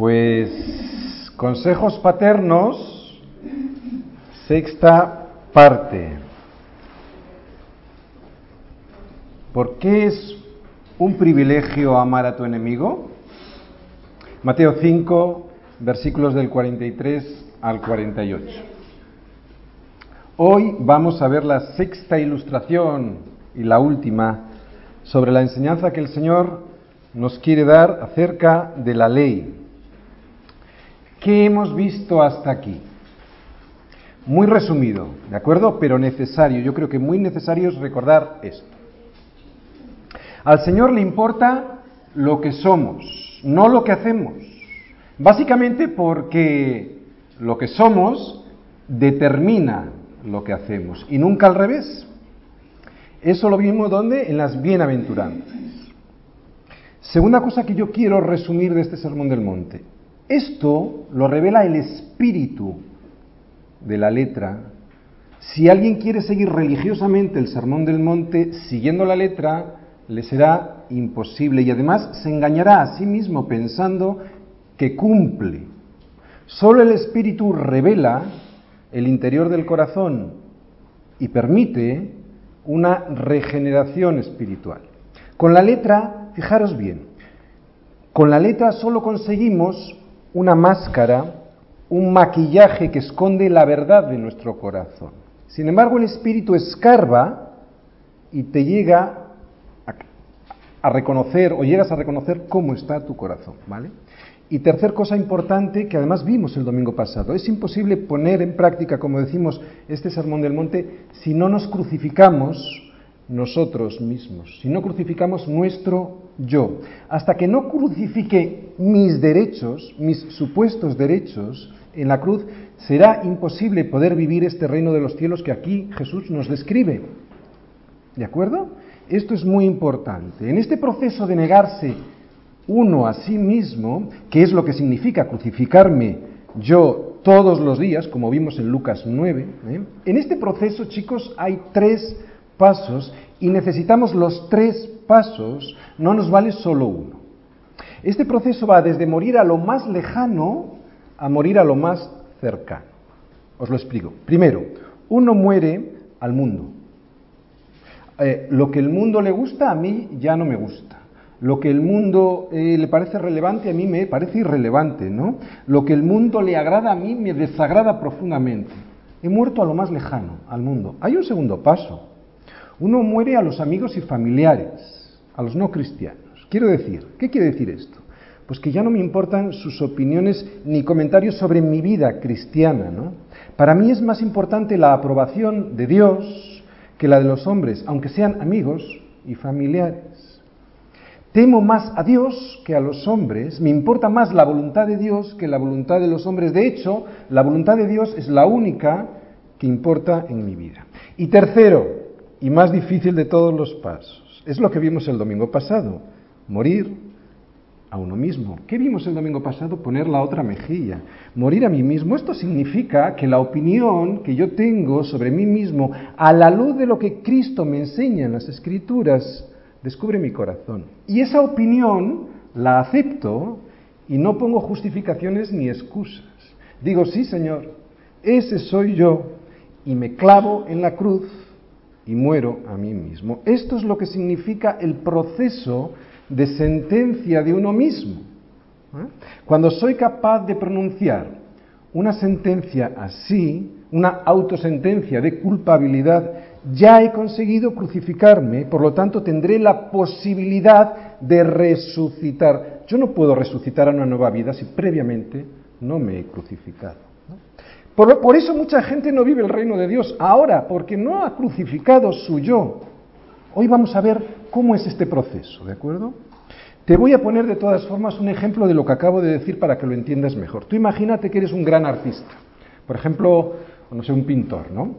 Pues consejos paternos, sexta parte. ¿Por qué es un privilegio amar a tu enemigo? Mateo 5, versículos del 43 al 48. Hoy vamos a ver la sexta ilustración y la última sobre la enseñanza que el Señor nos quiere dar acerca de la ley. ¿Qué hemos visto hasta aquí? Muy resumido, ¿de acuerdo? Pero necesario. Yo creo que muy necesario es recordar esto. Al Señor le importa lo que somos, no lo que hacemos. Básicamente porque lo que somos determina lo que hacemos y nunca al revés. Eso lo vimos donde? En las bienaventuranzas. Segunda cosa que yo quiero resumir de este Sermón del Monte. Esto lo revela el espíritu de la letra. Si alguien quiere seguir religiosamente el Sermón del Monte siguiendo la letra, le será imposible y además se engañará a sí mismo pensando que cumple. Solo el espíritu revela el interior del corazón y permite una regeneración espiritual. Con la letra Fijaros bien, con la letra solo conseguimos una máscara, un maquillaje que esconde la verdad de nuestro corazón. Sin embargo, el espíritu escarba y te llega a, reconocer o llegas a reconocer cómo está tu corazón, ¿vale? Y tercer cosa importante que además vimos el domingo pasado, es imposible poner en práctica, como decimos, este sermón del monte si no nos crucificamos nosotros mismos, si no crucificamos nuestro yo. Hasta que no crucifique mis derechos, mis supuestos derechos en la cruz, será imposible poder vivir este reino de los cielos que aquí Jesús nos describe. ¿De acuerdo? Esto es muy importante. En este proceso de negarse uno a sí mismo, que es lo que significa crucificarme yo todos los días, como vimos en Lucas 9, ¿eh? en este proceso, chicos, hay tres pasos y necesitamos los tres pasos, no nos vale solo uno. Este proceso va desde morir a lo más lejano a morir a lo más cercano. Os lo explico. Primero, uno muere al mundo. Eh, lo que el mundo le gusta a mí ya no me gusta. Lo que el mundo eh, le parece relevante a mí me parece irrelevante, ¿no? Lo que el mundo le agrada a mí me desagrada profundamente. He muerto a lo más lejano, al mundo. Hay un segundo paso. Uno muere a los amigos y familiares, a los no cristianos. Quiero decir, ¿qué quiere decir esto? Pues que ya no me importan sus opiniones ni comentarios sobre mi vida cristiana, ¿no? Para mí es más importante la aprobación de Dios que la de los hombres, aunque sean amigos y familiares. Temo más a Dios que a los hombres, me importa más la voluntad de Dios que la voluntad de los hombres. De hecho, la voluntad de Dios es la única que importa en mi vida. Y tercero, y más difícil de todos los pasos. Es lo que vimos el domingo pasado, morir a uno mismo. ¿Qué vimos el domingo pasado? Poner la otra mejilla, morir a mí mismo. Esto significa que la opinión que yo tengo sobre mí mismo, a la luz de lo que Cristo me enseña en las Escrituras, descubre mi corazón. Y esa opinión la acepto y no pongo justificaciones ni excusas. Digo, sí, Señor, ese soy yo y me clavo en la cruz y muero a mí mismo. Esto es lo que significa el proceso de sentencia de uno mismo. ¿eh? Cuando soy capaz de pronunciar una sentencia así, una autosentencia de culpabilidad, ya he conseguido crucificarme, por lo tanto tendré la posibilidad de resucitar. Yo no puedo resucitar a una nueva vida si previamente no me he crucificado. Por, eso mucha gente no vive el reino de Dios ahora, porque no ha crucificado su yo. Hoy vamos a ver cómo es este proceso, ¿de acuerdo? Te voy a poner de todas formas un ejemplo de lo que acabo de decir para que lo entiendas mejor. Tú imagínate que eres un gran artista, por ejemplo, no sé, un pintor, ¿no?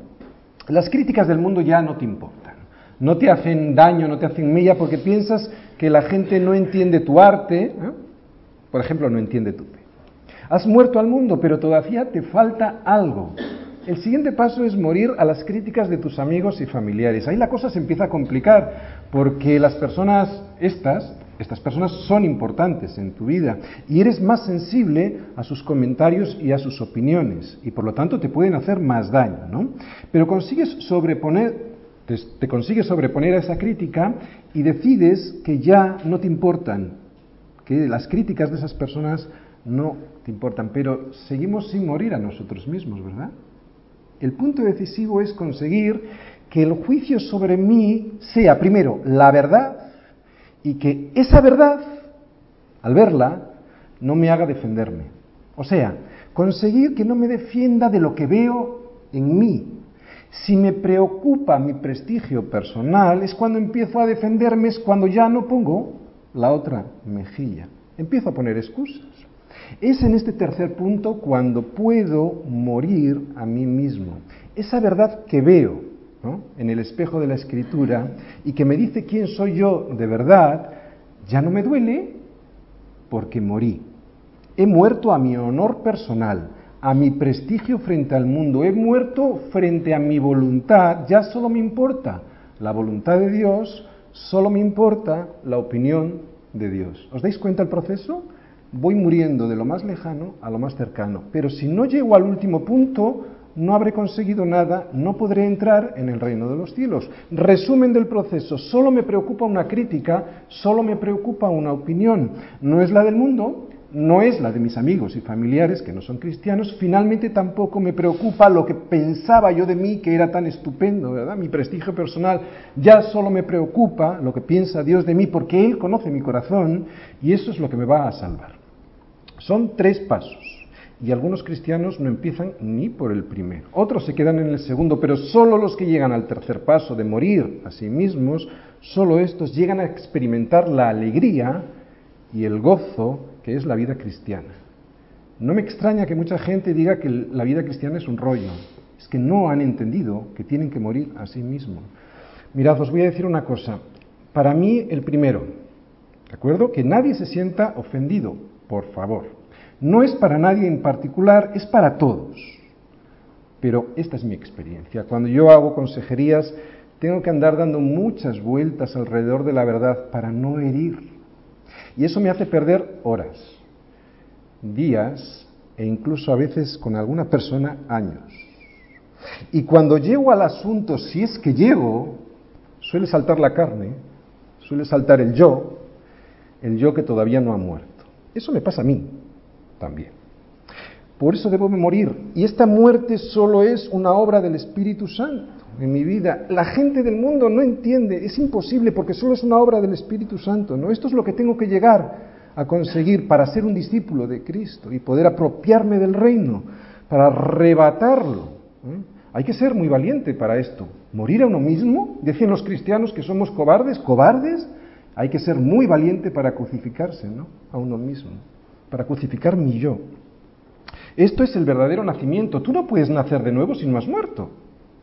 Las críticas del mundo ya no te importan, no te hacen daño, no te hacen mella porque piensas que la gente no entiende tu arte, ¿eh? por ejemplo, no entiende tu fe. Has muerto al mundo, pero todavía te falta algo. El siguiente paso es morir a las críticas de tus amigos y familiares. Ahí la cosa se empieza a complicar, porque las personas estas estas personas son importantes en tu vida y eres más sensible a sus comentarios y a sus opiniones y por lo tanto te pueden hacer más daño, ¿no? Pero consigues sobreponer, te, te consigues sobreponer a esa crítica y decides que ya no te importan, que las críticas de esas personas no te importan, pero seguimos sin morir a nosotros mismos, ¿verdad? El punto decisivo es conseguir que el juicio sobre mí sea primero la verdad y que esa verdad, al verla, no me haga defenderme. O sea, conseguir que no me defienda de lo que veo en mí. Si me preocupa mi prestigio personal, es cuando empiezo a defenderme, es cuando ya no pongo la otra mejilla. Empiezo a poner excusas. Es en este tercer punto cuando puedo morir a mí mismo. Esa verdad que veo, en el espejo de la escritura y que me dice quién soy yo de verdad, ya no me duele porque morí. He muerto a mi honor personal, a mi prestigio frente al mundo, he muerto frente a mi voluntad, ya solo me importa la voluntad de Dios, solo me importa la opinión de Dios. ¿Os dais cuenta el proceso? Voy muriendo de lo más lejano a lo más cercano, pero si no llego al último punto, no habré conseguido nada, no podré entrar en el reino de los cielos. Resumen del proceso, solo me preocupa una crítica, solo me preocupa una opinión. No es la del mundo, no es la de mis amigos y familiares que no son cristianos, finalmente tampoco me preocupa lo que pensaba yo de mí que era tan estupendo, ¿verdad? Mi prestigio personal, ya solo me preocupa lo que piensa Dios de mí porque Él conoce mi corazón y eso es lo que me va a salvar. Son tres pasos y algunos cristianos no empiezan ni por el primero. Otros se quedan en el segundo, pero solo los que llegan al tercer paso de morir a sí mismos, solo estos llegan a experimentar la alegría y el gozo que es la vida cristiana. No me extraña que mucha gente diga que la vida cristiana es un rollo. Es que no han entendido que tienen que morir a sí mismos. Mirad, os voy a decir una cosa. Para mí, el primero, ¿de acuerdo? Que nadie se sienta ofendido, por favor. No es para nadie en particular, es para todos. Pero esta es mi experiencia. Cuando yo hago consejerías, tengo que andar dando muchas vueltas alrededor de la verdad para no herir. Y eso me hace perder horas, días e incluso a veces con alguna persona años. Y cuando llego al asunto, si es que llego, suele saltar la carne, suele saltar el yo, el yo que todavía no ha muerto. Eso me pasa a mí también. Por eso debo morir. Y esta muerte solo es una obra del Espíritu Santo en mi vida. La gente del mundo no entiende, es imposible porque solo es una obra del Espíritu Santo. ¿no? Esto es lo que tengo que llegar a conseguir para ser un discípulo de Cristo y poder apropiarme del reino, para arrebatarlo. ¿eh? Hay que ser muy valiente para esto. Morir a uno mismo, decían los cristianos que somos cobardes, cobardes, hay que ser muy valiente para crucificarse ¿no? a uno mismo para crucificar mi yo. Esto es el verdadero nacimiento. Tú no puedes nacer de nuevo si no has muerto.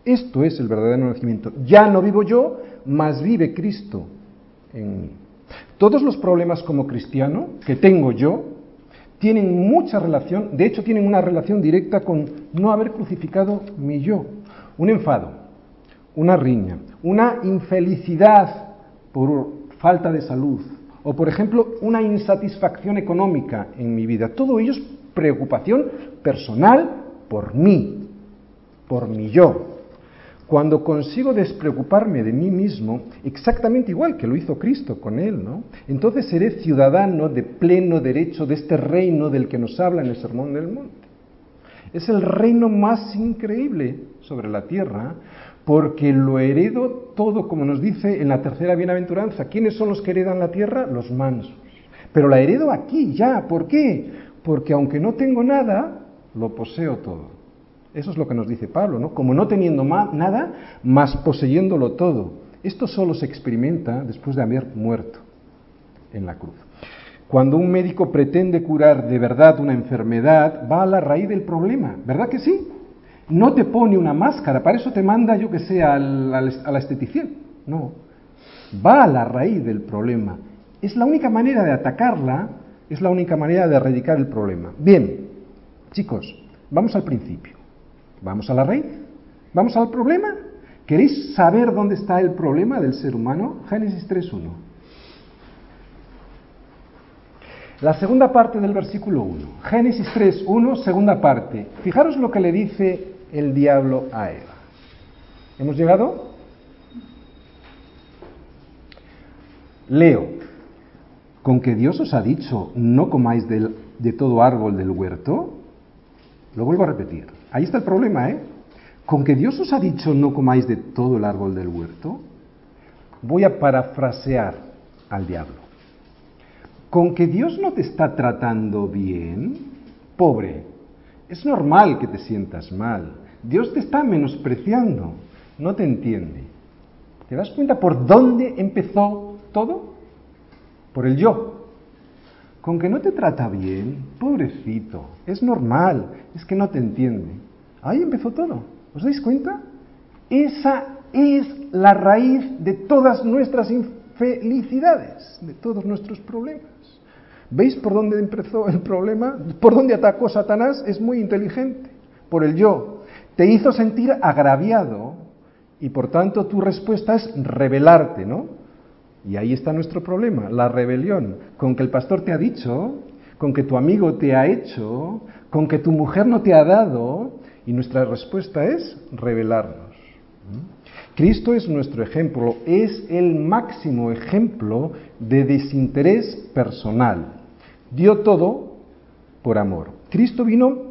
Esto es el verdadero nacimiento. Ya no vivo yo, mas vive Cristo en mí. Todos los problemas como cristiano que tengo yo tienen mucha relación, de hecho tienen una relación directa con no haber crucificado mi yo. Un enfado, una riña, una infelicidad por falta de salud, o, por ejemplo, una insatisfacción económica en mi vida. Todo ello es preocupación personal por mí, por mi yo. Cuando consigo despreocuparme de mí mismo, exactamente igual que lo hizo Cristo con él, ¿no? Entonces seré ciudadano de pleno derecho de este reino del que nos habla en el Sermón del Monte. Es el reino más increíble sobre la tierra, porque lo heredo todo, como nos dice en la tercera bienaventuranza. ¿Quiénes son los que heredan la tierra? Los mansos. Pero la heredo aquí, ya. ¿Por qué? Porque aunque no tengo nada, lo poseo todo. Eso es lo que nos dice Pablo, ¿no? Como no teniendo nada, más poseyéndolo todo. Esto solo se experimenta después de haber muerto en la cruz. Cuando un médico pretende curar de verdad una enfermedad, va a la raíz del problema, ¿verdad que sí? No te pone una máscara, para eso te manda, yo que sé, a la esteticien. No, va a la raíz del problema. Es la única manera de atacarla, es la única manera de erradicar el problema. Bien, chicos, vamos al principio. Vamos a la raíz. Vamos al problema. ¿Queréis saber dónde está el problema del ser humano? Génesis 3.1. La segunda parte del versículo 1. Génesis 3, 1, segunda parte. Fijaros lo que le dice el diablo a Eva. ¿Hemos llegado? Leo, con que Dios os ha dicho, no comáis de todo árbol del huerto. Lo vuelvo a repetir. Ahí está el problema, ¿eh? Con que Dios os ha dicho, no comáis de todo el árbol del huerto. Voy a parafrasear al diablo. Con que Dios no te está tratando bien, pobre, es normal que te sientas mal. Dios te está menospreciando, no te entiende. ¿Te das cuenta por dónde empezó todo? Por el yo. Con que no te trata bien, pobrecito, es normal, es que no te entiende. Ahí empezó todo. ¿Os dais cuenta? Esa es la raíz de todas nuestras infelicidades, de todos nuestros problemas. ¿Veis por dónde empezó el problema? ¿Por dónde atacó Satanás? Es muy inteligente. Por el yo. Te hizo sentir agraviado y por tanto tu respuesta es rebelarte, ¿no? Y ahí está nuestro problema, la rebelión. Con que el pastor te ha dicho, con que tu amigo te ha hecho, con que tu mujer no te ha dado, y nuestra respuesta es rebelarnos. Cristo es nuestro ejemplo, es el máximo ejemplo de desinterés personal. Dio todo por amor. Cristo vino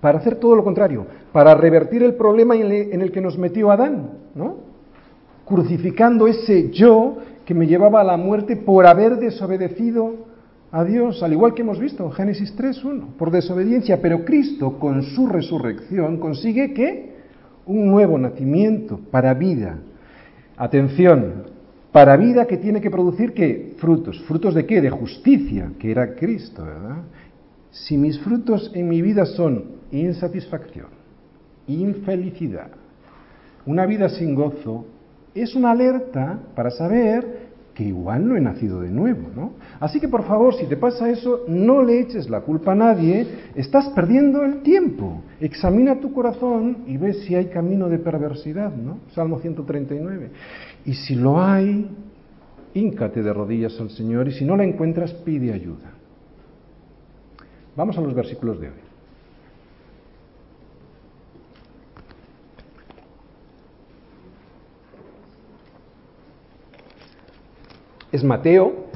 para hacer todo lo contrario, para revertir el problema en el que nos metió Adán, ¿no? Crucificando ese yo que me llevaba a la muerte por haber desobedecido a Dios, al igual que hemos visto en Génesis 3.1, por desobediencia. Pero Cristo, con su resurrección, consigue que un nuevo nacimiento para vida. Atención, para vida que tiene que producir qué? Frutos. ¿Frutos de qué? De justicia, que era Cristo, ¿verdad? Si mis frutos en mi vida son insatisfacción, infelicidad, una vida sin gozo, es una alerta para saber que igual no he nacido de nuevo, ¿no? Así que por favor, si te pasa eso, no le eches la culpa a nadie, estás perdiendo el tiempo. Examina tu corazón y ve si hay camino de perversidad, ¿no? Salmo 139. Y si lo hay, híncate de rodillas al Señor y si no la encuentras, pide ayuda. Vamos a los versículos de hoy. es Mateo,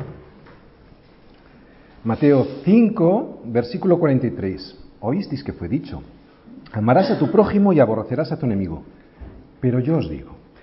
Mateo 5, versículo 43. Oísteis que fue dicho, amarás a tu prójimo y aborrecerás a tu enemigo. Pero yo os digo,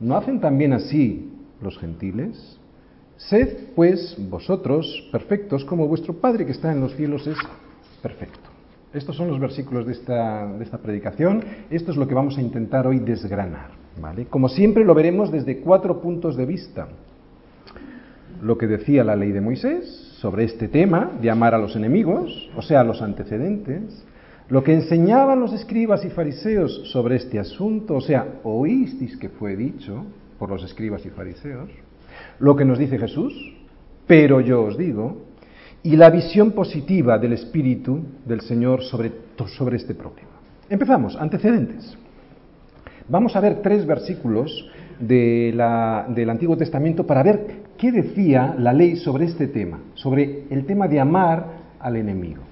¿No hacen también así los gentiles? Sed, pues, vosotros perfectos como vuestro Padre que está en los cielos es perfecto. Estos son los versículos de esta, de esta predicación. Esto es lo que vamos a intentar hoy desgranar. ¿vale? Como siempre lo veremos desde cuatro puntos de vista lo que decía la ley de Moisés sobre este tema de amar a los enemigos, o sea, los antecedentes, lo que enseñaban los escribas y fariseos sobre este asunto, o sea, oísteis que fue dicho por los escribas y fariseos, lo que nos dice Jesús, pero yo os digo, y la visión positiva del Espíritu del Señor sobre, sobre este problema. Empezamos, antecedentes. Vamos a ver tres versículos del Antiguo Testamento para ver qué decía la ley sobre este tema, sobre el tema de amar al enemigo.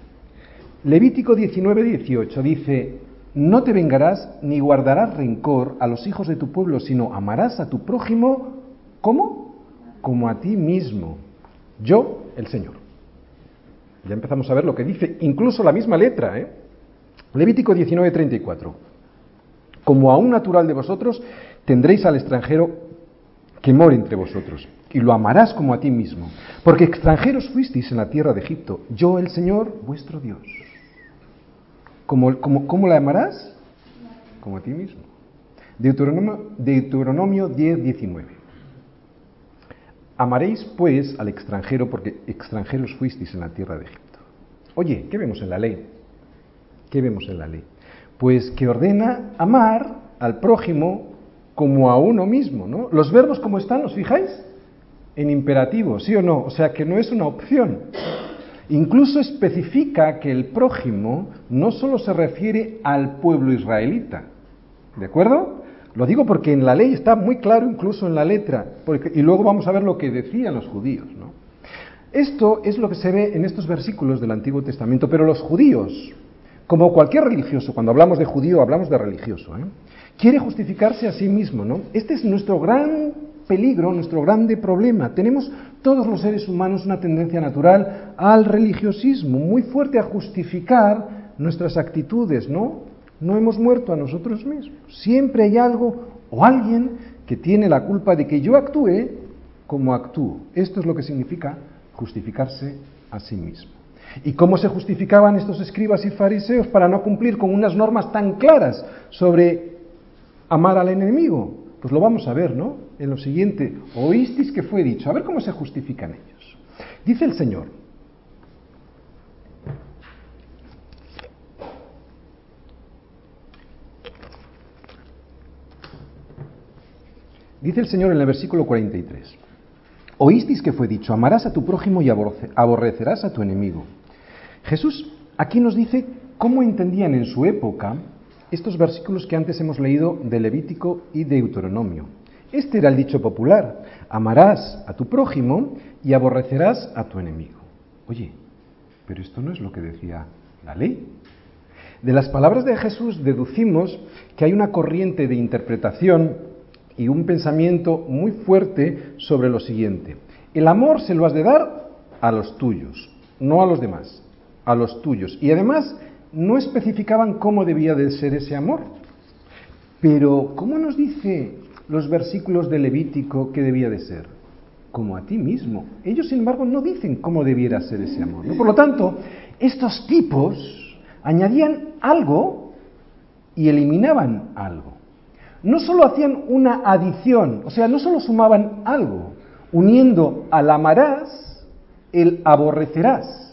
Levítico 19, 18 dice, no te vengarás ni guardarás rencor a los hijos de tu pueblo, sino amarás a tu prójimo. Como a ti mismo. Yo, el Señor. Ya empezamos a ver lo que dice, incluso la misma letra, ¿eh? Levítico 19, 34. Como a un natural de vosotros, tendréis al extranjero que more entre vosotros, y lo amarás como a ti mismo, porque extranjeros fuisteis en la tierra de Egipto, yo el Señor vuestro Dios. ¿Cómo, la amarás? Como a ti mismo. Deuteronomio, Deuteronomio 10, 19. Amaréis pues al extranjero porque extranjeros fuisteis en la tierra de Egipto. Oye, ¿qué vemos en la ley? ¿Qué vemos en la ley? Pues que ordena amar al prójimo como a uno mismo, ¿no? Los verbos como están, ¿os fijáis? En imperativo, ¿sí o no? O sea que no es una opción. Incluso especifica que el prójimo no solo se refiere al pueblo israelita, ¿de acuerdo? Lo digo porque en la ley está muy claro, incluso en la letra, y luego vamos a ver lo que decían los judíos, ¿no? Esto es lo que se ve en estos versículos del Antiguo Testamento, pero los judíos, como cualquier religioso, cuando hablamos de judío hablamos de religioso, ¿eh? quiere justificarse a sí mismo, ¿no? Este es nuestro gran peligro, nuestro grande problema. Tenemos todos los seres humanos una tendencia natural al religiosismo, muy fuerte a justificar nuestras actitudes, ¿no? No hemos muerto a nosotros mismos. Siempre hay algo o alguien que tiene la culpa de que yo actúe como actúo. Esto es lo que significa justificarse a sí mismo. ¿Y cómo se justificaban estos escribas y fariseos para no cumplir con unas normas tan claras sobre amar al enemigo? Pues lo vamos a ver, ¿no? En lo siguiente, oísteis que fue dicho. A ver cómo se justifican ellos. Dice el Señor. Dice el Señor en el versículo 43. Oísteis que fue dicho, amarás a tu prójimo y aborrecerás a tu enemigo. Jesús aquí nos dice cómo entendían en su época estos versículos que antes hemos leído de Levítico y Deuteronomio. Este era el dicho popular, amarás a tu prójimo y aborrecerás a tu enemigo. Oye, pero esto no es lo que decía la ley. De las palabras de Jesús deducimos que hay una corriente de interpretación y un pensamiento muy fuerte sobre lo siguiente. El amor se lo has de dar a los tuyos, no a los demás, a los tuyos. Y además no especificaban cómo debía de ser ese amor. Pero, ¿cómo nos dice los versículos de Levítico que debía de ser? Como a ti mismo. Ellos, sin embargo, no dicen cómo debiera ser ese amor. Por lo tanto, estos tipos añadían algo y eliminaban algo. No solo hacían una adición, o sea, no solo sumaban algo, uniendo al amarás, el aborrecerás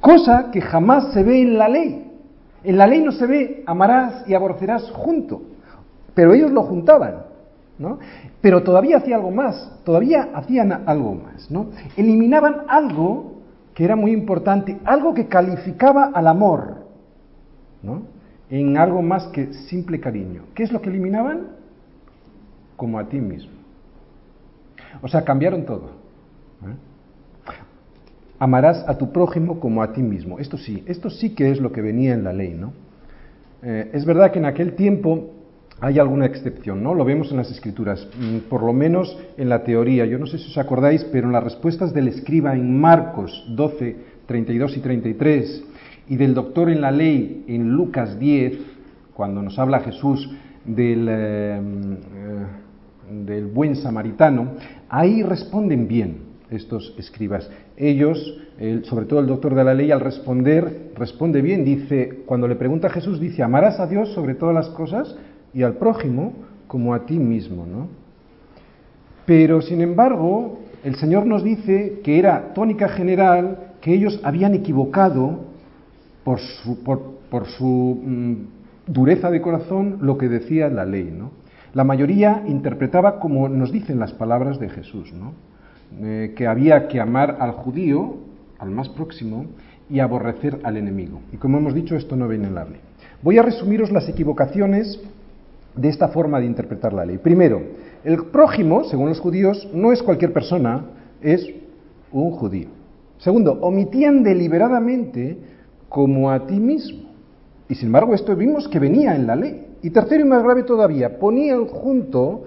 cosa que jamás se ve en la ley. En la ley no se ve amarás y aborrecerás junto, pero ellos lo juntaban, Pero todavía hacía algo más, todavía hacían algo más. Eliminaban algo que era muy importante, algo que calificaba al amor. En algo más que simple cariño. ¿Qué es lo que eliminaban? Como a ti mismo. O sea, cambiaron todo. ¿eh? amarás a tu prójimo como a ti mismo. Esto sí, esto sí que es lo que venía en la ley, ¿no? Eh, es verdad que en aquel tiempo hay alguna excepción, ¿no? Lo vemos en las escrituras, mm, por lo menos en la teoría. Yo no sé si os acordáis, pero en las respuestas del escriba en Marcos 12, 32 y 33 y del doctor en la ley en Lucas 10, cuando nos habla Jesús del, eh, mm, del buen samaritano, ahí responden bien estos escribas. Ellos, sobre todo el doctor de la ley, al responder, responde bien, dice, cuando le pregunta a Jesús, dice, amarás a Dios sobre todas las cosas y al prójimo como a ti mismo, ¿no? Pero, sin embargo, el Señor nos dice que era tónica general que ellos habían equivocado por su, por, su mm, dureza de corazón lo que decía la ley, ¿no? La mayoría interpretaba como nos dicen las palabras de Jesús, ¿no? Eh, que había que amar al judío, al más próximo, y aborrecer al enemigo. Y como hemos dicho, esto no viene en la ley. Voy a resumiros las equivocaciones de esta forma de interpretar la ley. Primero, el prójimo, según los judíos, no es cualquier persona, es un judío. Segundo, omitían deliberadamente como a ti mismo. Y sin embargo, esto vimos que venía en la ley. Y tercero y más grave todavía, ponían junto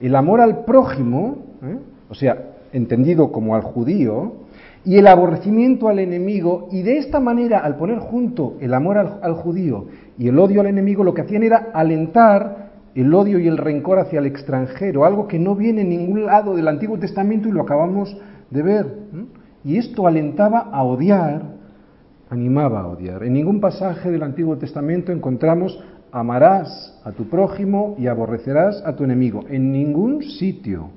el amor al prójimo, ¿eh? o sea, entendido como al judío, y el aborrecimiento al enemigo, y de esta manera, al poner junto el amor al, judío y el odio al enemigo, lo que hacían era alentar el odio y el rencor hacia el extranjero, algo que no viene en ningún lado del Antiguo Testamento y lo acabamos de ver. Y esto alentaba a odiar, animaba a odiar. En ningún pasaje del Antiguo Testamento encontramos amarás a tu prójimo y aborrecerás a tu enemigo. En ningún sitio.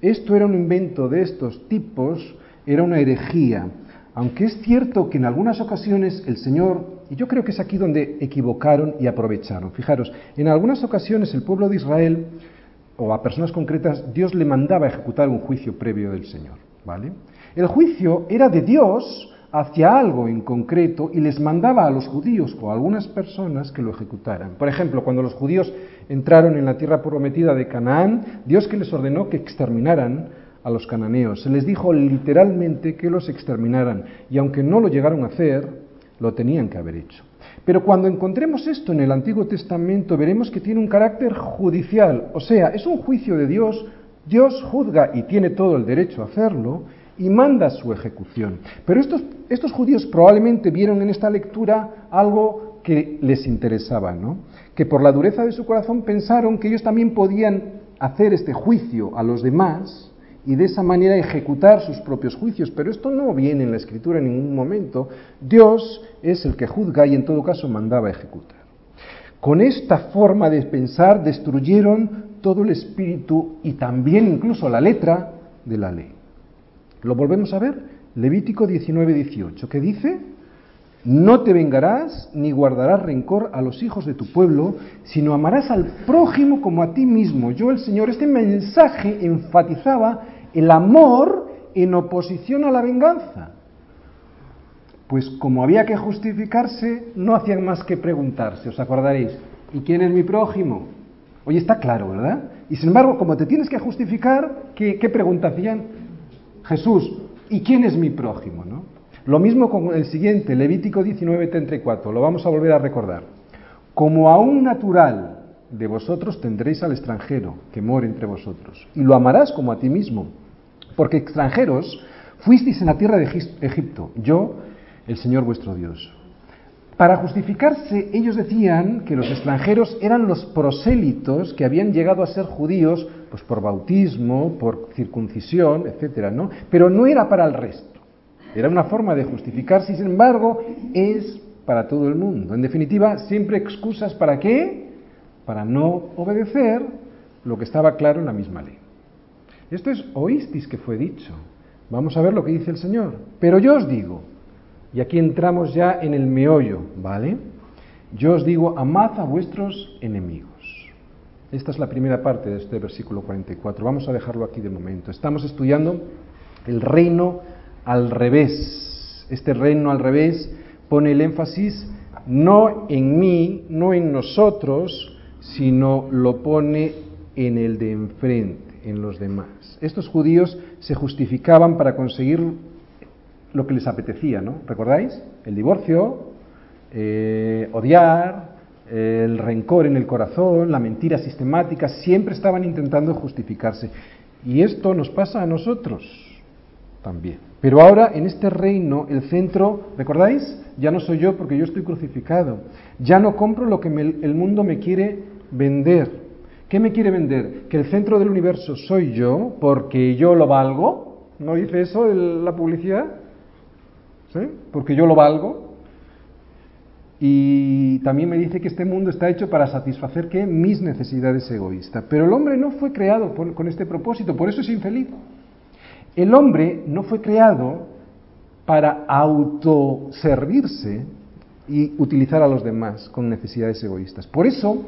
Esto era un invento de estos tipos, era una herejía. Aunque es cierto que en algunas ocasiones el Señor, y yo creo que es aquí donde equivocaron y aprovecharon, fijaros, en algunas ocasiones el pueblo de Israel, o a personas concretas, Dios le mandaba ejecutar un juicio previo del Señor, ¿vale? El juicio era de Dios hacia algo en concreto y les mandaba a los judíos o a algunas personas que lo ejecutaran. Por ejemplo, cuando los judíos entraron en la tierra prometida de Canaán, Dios que les ordenó que exterminaran a los cananeos. Se les dijo literalmente que los exterminaran y aunque no lo llegaron a hacer, lo tenían que haber hecho. Pero cuando encontremos esto en el Antiguo Testamento veremos que tiene un carácter judicial, o sea, es un juicio de Dios, Dios juzga y tiene todo el derecho a hacerlo y manda su ejecución. Pero estos, estos judíos probablemente vieron en esta lectura algo que les interesaba, ¿no? Que por la dureza de su corazón pensaron que ellos también podían hacer este juicio a los demás y de esa manera ejecutar sus propios juicios. Pero esto no viene en la escritura en ningún momento. Dios es el que juzga y en todo caso mandaba ejecutar. Con esta forma de pensar destruyeron todo el espíritu y también incluso la letra de la ley. ¿Lo volvemos a ver? Levítico 19, 18, que dice, no te vengarás ni guardarás rencor a los hijos de tu pueblo, sino amarás al prójimo como a ti mismo. Yo el Señor, este mensaje enfatizaba el amor en oposición a la venganza. Pues como había que justificarse, no hacían más que preguntarse, os acordaréis, ¿y quién es mi prójimo? Oye, está claro, ¿verdad? Y sin embargo, como te tienes que justificar, ¿qué, qué pregunta hacían? Jesús, ¿y quién es mi prójimo? ¿no? Lo mismo con el siguiente, Levítico 19:34, lo vamos a volver a recordar. Como a un natural de vosotros tendréis al extranjero que more entre vosotros, y lo amarás como a ti mismo, porque extranjeros fuisteis en la tierra de Egipto, yo, el Señor vuestro Dios. Para justificarse, ellos decían que los extranjeros eran los prosélitos que habían llegado a ser judíos pues por bautismo, por circuncisión, etcétera, ¿no? Pero no era para el resto. Era una forma de justificarse y, sin embargo, es para todo el mundo. En definitiva, siempre excusas para qué? Para no obedecer lo que estaba claro en la misma ley. Esto es oístis que fue dicho. Vamos a ver lo que dice el Señor. Pero yo os digo, y aquí entramos ya en el meollo, ¿vale? Yo os digo, amad a vuestros enemigos. Esta es la primera parte de este versículo 44. Vamos a dejarlo aquí de momento. Estamos estudiando el reino al revés. Este reino al revés pone el énfasis no en mí, no en nosotros, sino lo pone en el de enfrente, en los demás. Estos judíos se justificaban para conseguir lo que les apetecía, ¿no? ¿Recordáis? El divorcio, eh, odiar, el rencor en el corazón, la mentira sistemática, siempre estaban intentando justificarse. Y esto nos pasa a nosotros también. Pero ahora en este reino el centro, ¿recordáis? Ya no soy yo porque yo estoy crucificado. Ya no compro lo que el mundo me quiere vender. ¿Qué me quiere vender? Que el centro del universo soy yo porque yo lo valgo. ¿No dice eso la publicidad? ¿Sí? Porque yo lo valgo. Y también me dice que este mundo está hecho para satisfacer ¿qué? mis necesidades egoístas. Pero el hombre no fue creado con este propósito, por eso es infeliz. El hombre no fue creado para autoservirse y utilizar a los demás con necesidades egoístas. Por eso,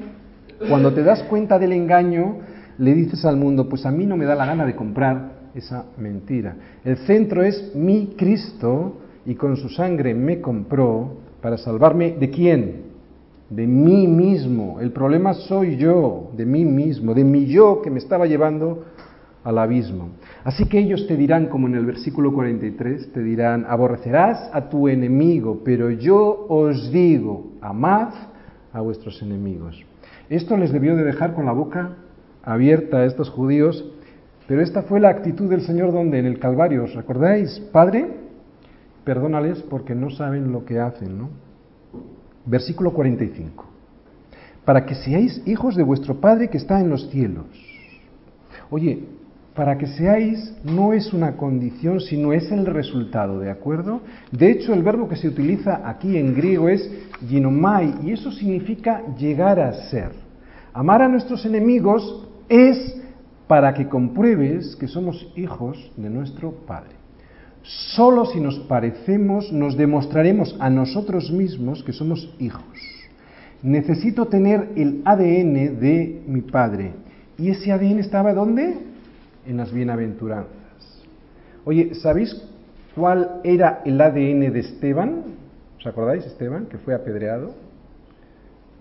cuando te das cuenta del engaño, le dices al mundo, pues a mí no me da la gana de comprar esa mentira. El centro es mi Cristo y con su sangre me compró para salvarme de quién? De mí mismo. El problema soy yo, de mí mismo, de mi yo que me estaba llevando al abismo. Así que ellos te dirán, como en el versículo 43, te dirán, aborrecerás a tu enemigo, pero yo os digo, amad a vuestros enemigos. Esto les debió de dejar con la boca abierta a estos judíos, pero esta fue la actitud del Señor donde en el Calvario, ¿os recordáis? Padre, perdónales porque no saben lo que hacen, ¿no? Versículo 45. Para que seáis hijos de vuestro Padre que está en los cielos. Oye, para que seáis no es una condición, sino es el resultado, ¿de acuerdo? De hecho, el verbo que se utiliza aquí en griego es ginomai, y eso significa llegar a ser. Amar a nuestros enemigos es para que compruebes que somos hijos de nuestro Padre. Solo si nos parecemos nos demostraremos a nosotros mismos que somos hijos. Necesito tener el ADN de mi Padre. ¿Y ese ADN estaba dónde? En las bienaventuranzas. Oye, ¿sabéis cuál era el ADN de Esteban? ¿Os acordáis, Esteban, que fue apedreado?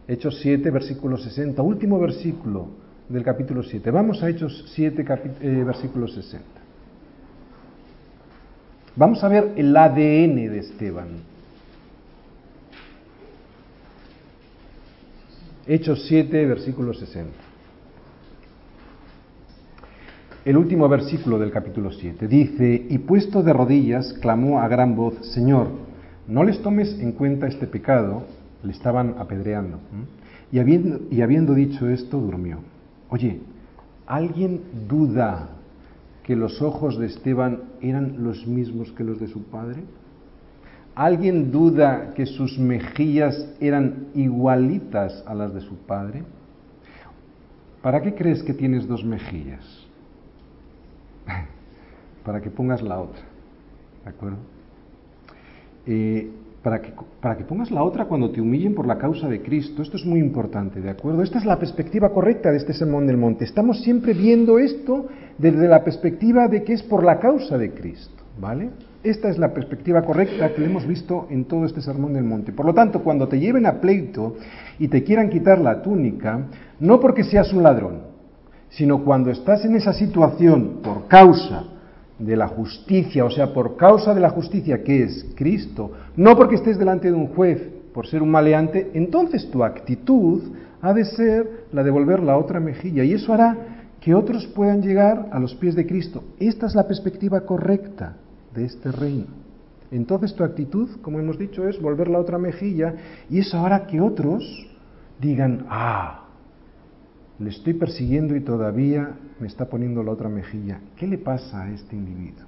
Hechos 7, versículo 60, último versículo del capítulo 7. Vamos a Hechos 7, eh, versículo 60. Vamos a ver el ADN de Esteban. Hechos 7, versículo 60. El último versículo del capítulo 7 dice, y puesto de rodillas, clamó a gran voz, Señor, no les tomes en cuenta este pecado, le estaban apedreando. Y habiendo, y habiendo dicho esto, durmió. Oye, ¿alguien duda que los ojos de Esteban eran los mismos que los de su padre? ¿Alguien duda que sus mejillas eran igualitas a las de su padre? ¿Para qué crees que tienes dos mejillas? Para que pongas la otra. ¿De acuerdo? Eh, para que, para que pongas la otra cuando te humillen por la causa de Cristo. Esto es muy importante, ¿de acuerdo? Esta es la perspectiva correcta de este sermón del monte. Estamos siempre viendo esto desde la perspectiva de que es por la causa de Cristo, ¿vale? Esta es la perspectiva correcta que hemos visto en todo este sermón del monte. Por lo tanto, cuando te lleven a pleito y te quieran quitar la túnica, no porque seas un ladrón, sino cuando estás en esa situación por causa de la justicia, o sea, por causa de la justicia que es Cristo, no porque estés delante de un juez por ser un maleante, entonces tu actitud ha de ser la de volver la otra mejilla y eso hará que otros puedan llegar a los pies de Cristo. Esta es la perspectiva correcta de este reino. Entonces tu actitud, como hemos dicho, es volver la otra mejilla y eso hará que otros digan, ah, le estoy persiguiendo y todavía me está poniendo la otra mejilla. ¿Qué le pasa a este individuo?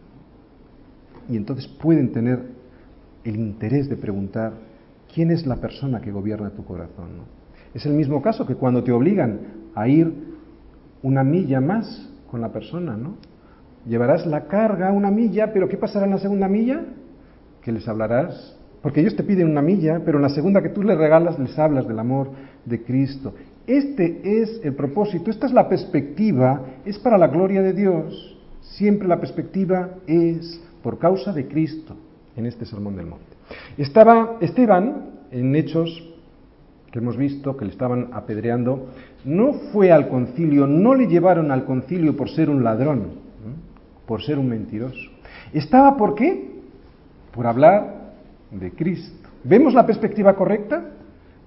Y entonces pueden tener el interés de preguntar, ¿quién es la persona que gobierna tu corazón? Es el mismo caso que cuando te obligan a ir una milla más con la persona, ¿no? Llevarás la carga una milla, pero ¿qué pasará en la segunda milla? Que les hablarás, porque ellos te piden una milla, pero en la segunda que tú les regalas les hablas del amor de Cristo. Este es el propósito, esta es la perspectiva, es para la gloria de Dios. Siempre la perspectiva es por causa de Cristo en este sermón del monte. Estaba Esteban en Hechos que hemos visto que le estaban apedreando, no fue al concilio, no le llevaron al concilio por ser un ladrón, por ser un mentiroso. Estaba por qué? Por hablar de Cristo. ¿Vemos la perspectiva correcta?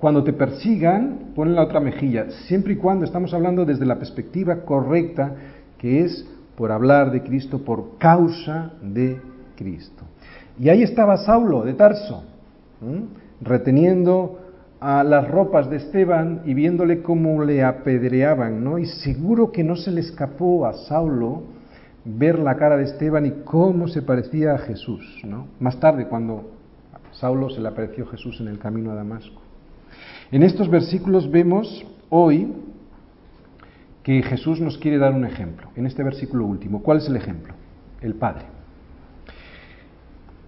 Cuando te persigan, ponen la otra mejilla, siempre y cuando estamos hablando desde la perspectiva correcta, que es por hablar de Cristo, por causa de Cristo. Y ahí estaba Saulo de Tarso, reteniendo a las ropas de Esteban y viéndole cómo le apedreaban, ¿no? Y seguro que no se le escapó a Saulo ver la cara de Esteban y cómo se parecía a Jesús, ¿no? Más tarde, cuando Saulo se le apareció Jesús en el camino a Damasco. En estos versículos vemos hoy que Jesús nos quiere dar un ejemplo. En este versículo último, ¿cuál es el ejemplo? El Padre.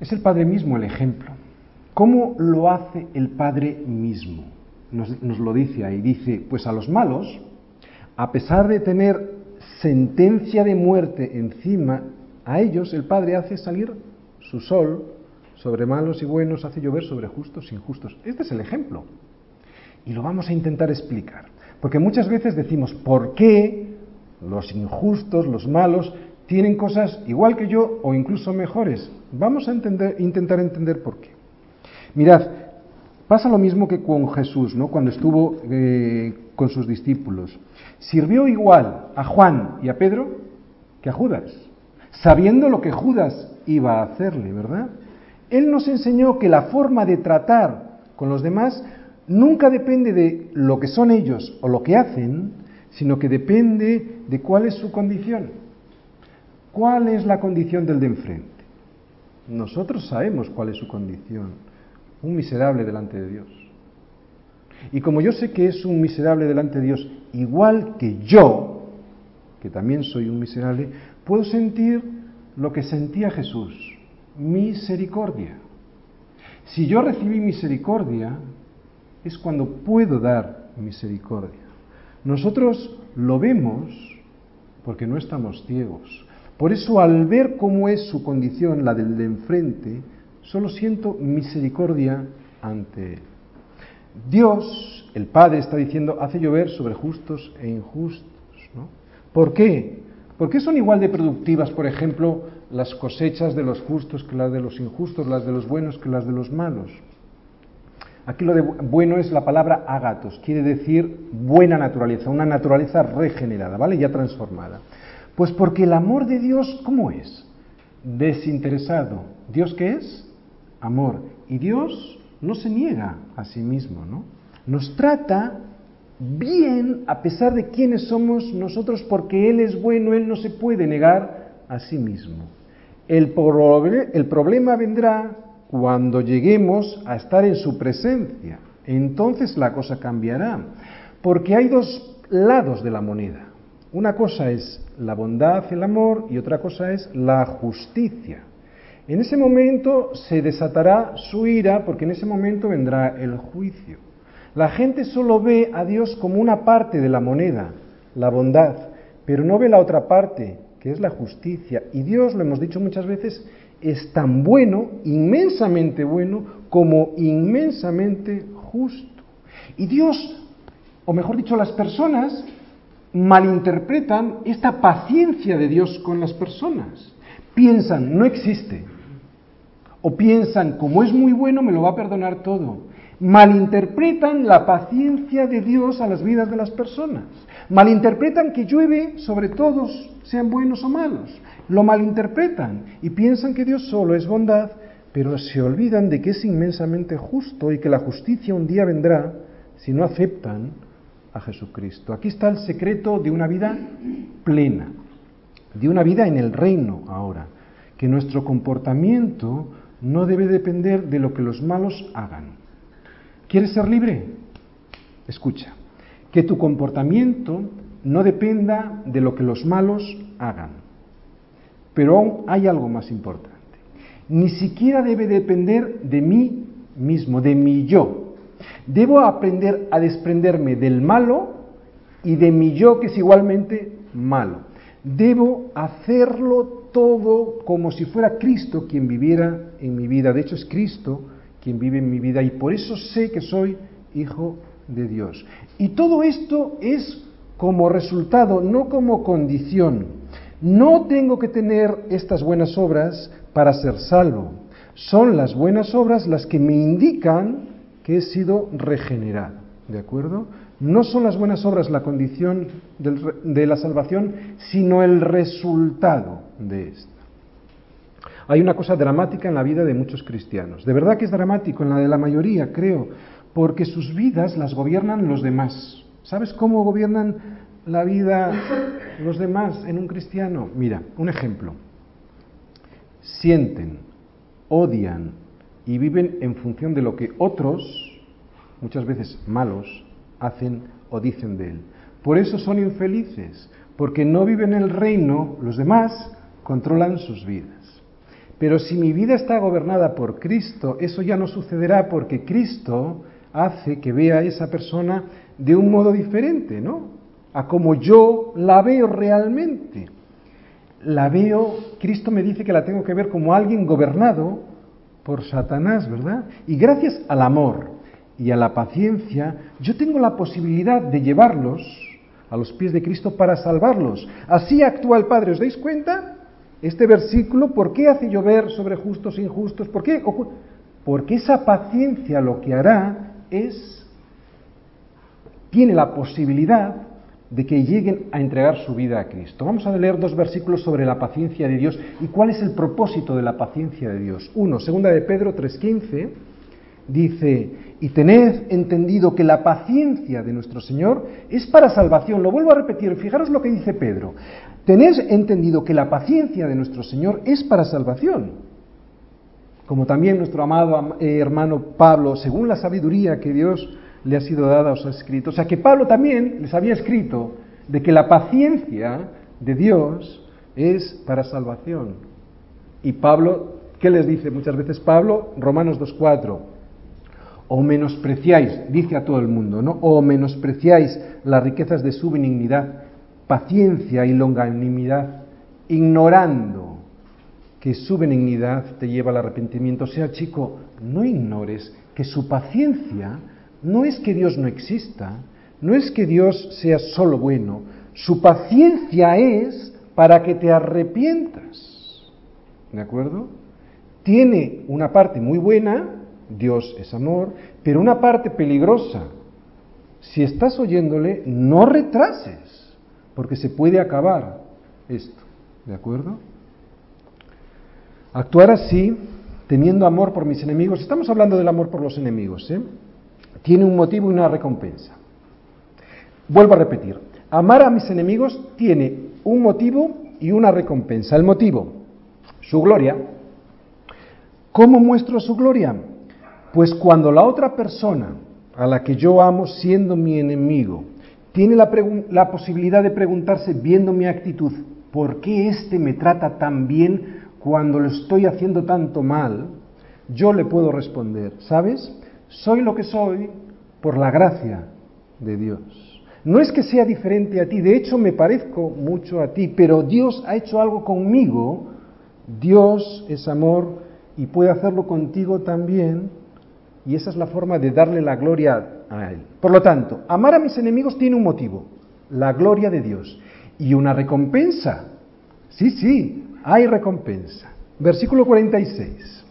Es el Padre mismo el ejemplo. ¿Cómo lo hace el Padre mismo? Nos, lo dice ahí. Dice, pues a los malos, a pesar de tener sentencia de muerte encima, a ellos el Padre hace salir su sol sobre malos y buenos, hace llover sobre justos e injustos. Este es el ejemplo. Y lo vamos a intentar explicar. Porque muchas veces decimos, ¿por qué los injustos, los malos, tienen cosas igual que yo o incluso mejores? Vamos a entender, intentar entender por qué. Mirad, pasa lo mismo que con Jesús, ¿no? Cuando estuvo eh, con sus discípulos. Sirvió igual a Juan y a Pedro que a Judas, sabiendo lo que Judas iba a hacerle, ¿verdad? Él nos enseñó que la forma de tratar con los demás nunca depende de lo que son ellos o lo que hacen, sino que depende de cuál es su condición. ¿Cuál es la condición del de enfrente? Nosotros sabemos cuál es su condición. Un miserable delante de Dios. Y como yo sé que es un miserable delante de Dios, igual que yo, que también soy un miserable, puedo sentir lo que sentía Jesús. misericordia. Si yo recibí misericordia, es cuando puedo dar misericordia. Nosotros lo vemos porque no estamos ciegos. Por eso al ver cómo es su condición, la del de enfrente, solo siento misericordia ante él. Dios, el Padre, está diciendo, hace llover sobre justos e injustos. ¿no? ¿Por qué? ¿Por qué son igual de productivas, por ejemplo, las cosechas de los justos que las de los injustos, las de los buenos que las de los malos? Aquí lo de bueno es la palabra agatos, quiere decir buena naturaleza, una naturaleza regenerada, ¿vale? Ya transformada. Pues porque el amor de Dios, ¿cómo es? Desinteresado. ¿Dios qué es? Amor. Y Dios no se niega a sí mismo, ¿no? Nos trata bien a pesar de quiénes somos nosotros, porque Él es bueno, Él no se puede negar a sí mismo. El, el problema vendrá cuando lleguemos a estar en su presencia. Entonces la cosa cambiará, porque hay dos lados de la moneda. Una cosa es la bondad, el amor, y otra cosa es la justicia. En ese momento se desatará su ira, porque en ese momento vendrá el juicio. La gente solo ve a Dios como una parte de la moneda, la bondad, pero no ve la otra parte, que es la justicia. Y Dios, lo hemos dicho muchas veces, es tan bueno, inmensamente bueno, como inmensamente justo. Y Dios, o mejor dicho, las personas, malinterpretan esta paciencia de Dios con las personas. Piensan, no existe. O piensan, como es muy bueno, me lo va a perdonar todo. Malinterpretan la paciencia de Dios a las vidas de las personas. Malinterpretan que llueve sobre todos, sean buenos o malos. Lo malinterpretan y piensan que Dios solo es bondad, pero se olvidan de que es inmensamente justo y que la justicia un día vendrá si no aceptan a Jesucristo. Aquí está el secreto de una vida plena, de una vida en el reino ahora, que nuestro comportamiento no debe depender de lo que los malos hagan. ¿Quieres ser libre? Escucha, que tu comportamiento no dependa de lo que los malos hagan. Pero aún hay algo más importante. Ni siquiera debe depender de mí mismo, de mi yo. Debo aprender a desprenderme del malo y de mi yo que es igualmente malo. Debo hacerlo todo como si fuera Cristo quien viviera en mi vida. De hecho es Cristo quien vive en mi vida y por eso sé que soy hijo de Dios. Y todo esto es como resultado, no como condición. No tengo que tener estas buenas obras para ser salvo. Son las buenas obras las que me indican que he sido regenerado. ¿De acuerdo? No son las buenas obras la condición de la salvación, sino el resultado de esto. Hay una cosa dramática en la vida de muchos cristianos. De verdad que es dramático en la de la mayoría, creo, porque sus vidas las gobiernan los demás. ¿Sabes cómo gobiernan la vida los demás en un cristiano? Mira, un ejemplo. Sienten, odian y viven en función de lo que otros, muchas veces malos, hacen o dicen de él. Por eso son infelices, porque no viven el reino, los demás controlan sus vidas. Pero si mi vida está gobernada por Cristo, eso ya no sucederá porque Cristo hace que vea a esa persona de un modo diferente, ¿no? A como yo la veo realmente. La veo, Cristo me dice que la tengo que ver como alguien gobernado por Satanás, ¿verdad? Y gracias al amor y a la paciencia, yo tengo la posibilidad de llevarlos a los pies de Cristo para salvarlos. Así actúa el Padre, ¿os dais cuenta? Este versículo, ¿por qué hace llover sobre justos e injustos? ¿Por qué? Porque esa paciencia lo que hará es, tiene la posibilidad de que lleguen a entregar su vida a Cristo. Vamos a leer dos versículos sobre la paciencia de Dios y cuál es el propósito de la paciencia de Dios. Uno, segunda de Pedro 3:15, dice, y tened entendido que la paciencia de nuestro Señor es para salvación. Lo vuelvo a repetir, fijaros lo que dice Pedro. Tened entendido que la paciencia de nuestro Señor es para salvación. Como también nuestro amado eh, hermano Pablo, según la sabiduría que Dios le ha sido dada, os ha escrito. O sea que Pablo también les había escrito de que la paciencia de Dios es para salvación. Y Pablo ¿Qué les dice muchas veces Pablo? Romanos 2.4. O menospreciáis, dice a todo el mundo, ¿no? O menospreciáis las riquezas de su benignidad, paciencia y longanimidad, ignorando que su benignidad te lleva al arrepentimiento. O sea, chico, no ignores que su paciencia no es que Dios no exista, no es que Dios sea solo bueno, su paciencia es para que te arrepientas. ¿De acuerdo? Tiene una parte muy buena, Dios es amor, pero una parte peligrosa. Si estás oyéndole, no retrases, porque se puede acabar esto. ¿De acuerdo? Actuar así, teniendo amor por mis enemigos, estamos hablando del amor por los enemigos, ¿eh? Tiene un motivo y una recompensa. Vuelvo a repetir, amar a mis enemigos tiene un motivo y una recompensa. El motivo, su gloria. ¿Cómo muestro su gloria? Pues cuando la otra persona a la que yo amo siendo mi enemigo tiene la, posibilidad de preguntarse viendo mi actitud, ¿por qué éste me trata tan bien cuando lo estoy haciendo tanto mal? Yo le puedo responder, ¿sabes? Soy lo que soy por la gracia de Dios. No es que sea diferente a ti, de hecho me parezco mucho a ti, pero Dios ha hecho algo conmigo. Dios es amor y puede hacerlo contigo también. Y esa es la forma de darle la gloria a Él. Por lo tanto, amar a mis enemigos tiene un motivo, la gloria de Dios. Y una recompensa. Sí, sí, hay recompensa. Versículo 46.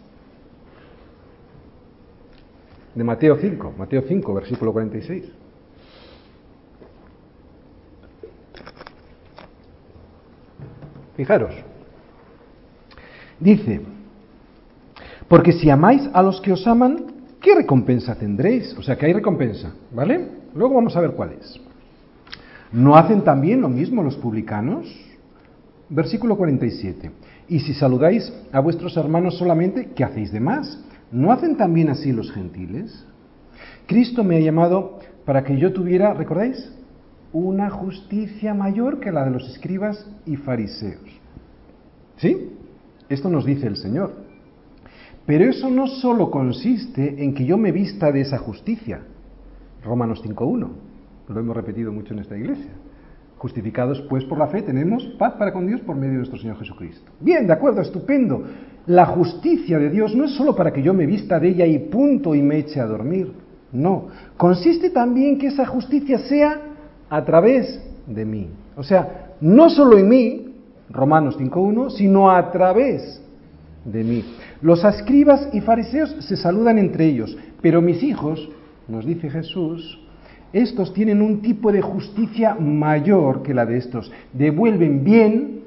De Mateo 5, Mateo 5, versículo 46. Fijaros, dice, porque si amáis a los que os aman, ¿qué recompensa tendréis? O sea que hay recompensa, ¿vale? Luego vamos a ver cuál es. ¿No hacen también lo mismo los publicanos? Versículo 47. Y si saludáis a vuestros hermanos solamente, ¿qué hacéis de más? ¿No hacen también así los gentiles? Cristo me ha llamado para que yo tuviera, ¿recordáis? Una justicia mayor que la de los escribas y fariseos. ¿Sí? Esto nos dice el Señor. Pero eso no solo consiste en que yo me vista de esa justicia. Romanos 5.1. Lo hemos repetido mucho en esta iglesia. Justificados pues por la fe tenemos paz para con Dios por medio de nuestro Señor Jesucristo. Bien, de acuerdo, estupendo. La justicia de Dios no es solo para que yo me vista de ella y punto y me eche a dormir. No, consiste también que esa justicia sea a través de mí. O sea, no solo en mí, Romanos 5.1, sino a través de mí. Los escribas y fariseos se saludan entre ellos, pero mis hijos, nos dice Jesús, estos tienen un tipo de justicia mayor que la de estos. Devuelven bien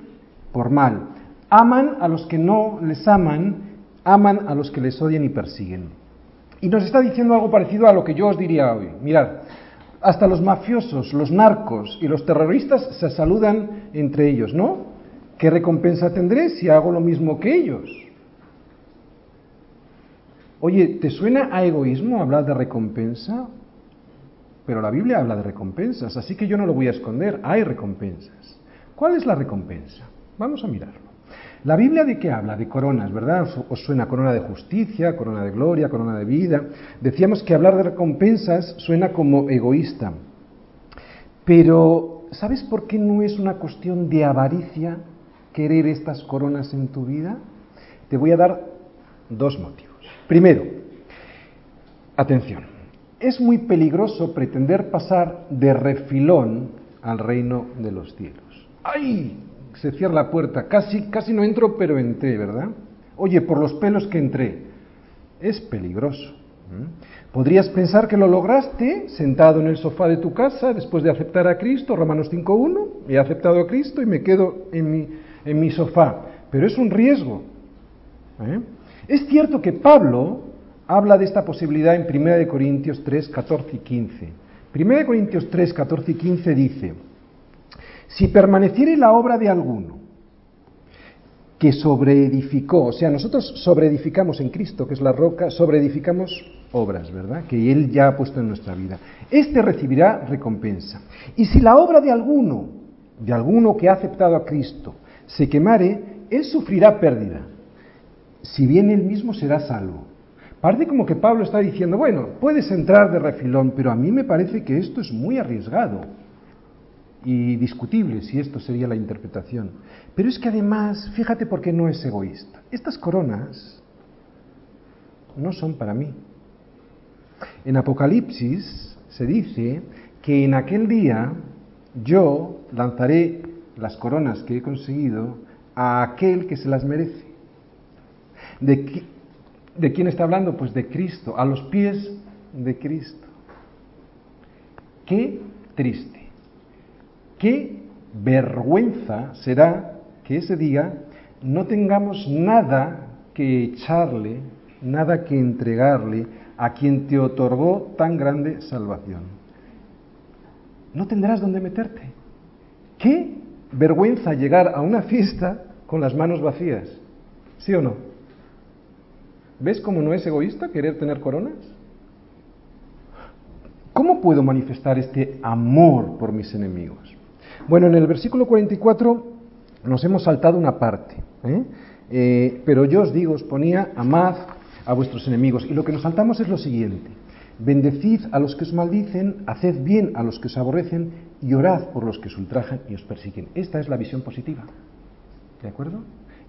por mal. Aman a los que no les aman, aman a los que les odian y persiguen. Y nos está diciendo algo parecido a lo que yo os diría hoy. Mirad, hasta los mafiosos, los narcos y los terroristas se saludan entre ellos, ¿no? ¿Qué recompensa tendré si hago lo mismo que ellos? Oye, ¿te suena a egoísmo hablar de recompensa? Pero la Biblia habla de recompensas, así que yo no lo voy a esconder, hay recompensas. ¿Cuál es la recompensa? Vamos a mirarlo. La Biblia de qué habla? De coronas, ¿verdad? Os suena corona de justicia, corona de gloria, corona de vida. Decíamos que hablar de recompensas suena como egoísta. Pero, ¿sabes por qué no es una cuestión de avaricia querer estas coronas en tu vida? Te voy a dar dos motivos. Primero, atención, es muy peligroso pretender pasar de refilón al reino de los cielos. ¡Ay! Se cierra la puerta. Casi, casi no entro, pero entré, ¿verdad? Oye, por los pelos que entré. Es peligroso. Podrías pensar que lo lograste sentado en el sofá de tu casa después de aceptar a Cristo, Romanos 5.1, he aceptado a Cristo y me quedo en mi, en mi sofá. Pero es un riesgo. ¿eh? Es cierto que Pablo habla de esta posibilidad en 1 Corintios 3, 14 y 15. 1 Corintios 3, 14 y 15 dice, si permaneciere la obra de alguno que sobreedificó, o sea, nosotros sobreedificamos en Cristo, que es la roca, sobreedificamos obras, ¿verdad? Que Él ya ha puesto en nuestra vida. Este recibirá recompensa. Y si la obra de alguno, de alguno que ha aceptado a Cristo, se quemare, Él sufrirá pérdida. si bien él mismo será salvo. Parece como que Pablo está diciendo, bueno, puedes entrar de refilón, pero a mí me parece que esto es muy arriesgado y discutible si esto sería la interpretación. Pero es que además, fíjate por qué no es egoísta. Estas coronas no son para mí. En Apocalipsis se dice que en aquel día yo lanzaré las coronas que he conseguido a aquel que se las merece. ¿De, ¿De quién está hablando? Pues de Cristo, a los pies de Cristo. Qué triste, qué vergüenza será que ese día no tengamos nada que echarle, nada que entregarle a quien te otorgó tan grande salvación. No tendrás dónde meterte. Qué vergüenza llegar a una fiesta con las manos vacías. ¿Sí o no? ¿Ves cómo no es egoísta querer tener coronas? ¿Cómo puedo manifestar este amor por mis enemigos? Bueno, en el versículo 44 nos hemos saltado una parte, ¿eh? Eh, pero yo os digo, os ponía, amad a vuestros enemigos. Y lo que nos saltamos es lo siguiente, bendecid a los que os maldicen, haced bien a los que os aborrecen y orad por los que os ultrajan y os persiguen. Esta es la visión positiva. ¿De acuerdo?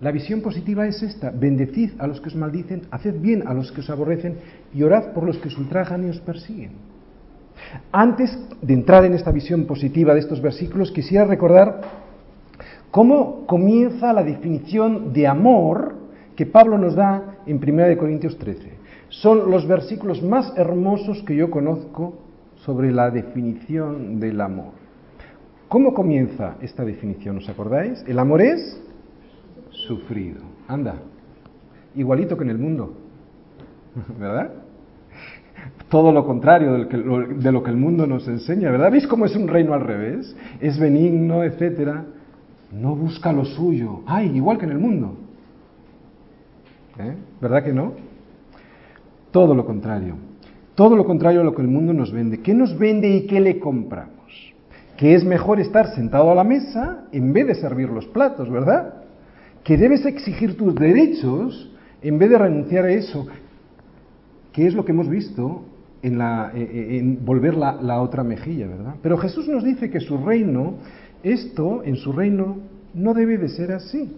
La visión positiva es esta, bendecid a los que os maldicen, haced bien a los que os aborrecen y orad por los que os ultrajan y os persiguen. Antes de entrar en esta visión positiva de estos versículos, quisiera recordar cómo comienza la definición de amor que Pablo nos da en 1 Corintios 13. Son los versículos más hermosos que yo conozco sobre la definición del amor. ¿Cómo comienza esta definición? ¿Os acordáis? El amor es sufrido. Anda, igualito que en el mundo, ¿verdad? Todo lo contrario de lo que el mundo nos enseña, ¿verdad? ¿Veis cómo es un reino al revés? Es benigno, etcétera. No busca lo suyo. Ay, igual que en el mundo. ¿Eh? ¿Verdad que no? Todo lo contrario. Todo lo contrario a lo que el mundo nos vende. ¿Qué nos vende y qué le compramos? Que es mejor estar sentado a la mesa en vez de servir los platos, ¿verdad? que debes exigir tus derechos en vez de renunciar a eso, que es lo que hemos visto en, la, eh, eh, volver la, la, otra mejilla, ¿verdad? Pero Jesús nos dice que su reino, esto en su reino no debe de ser así.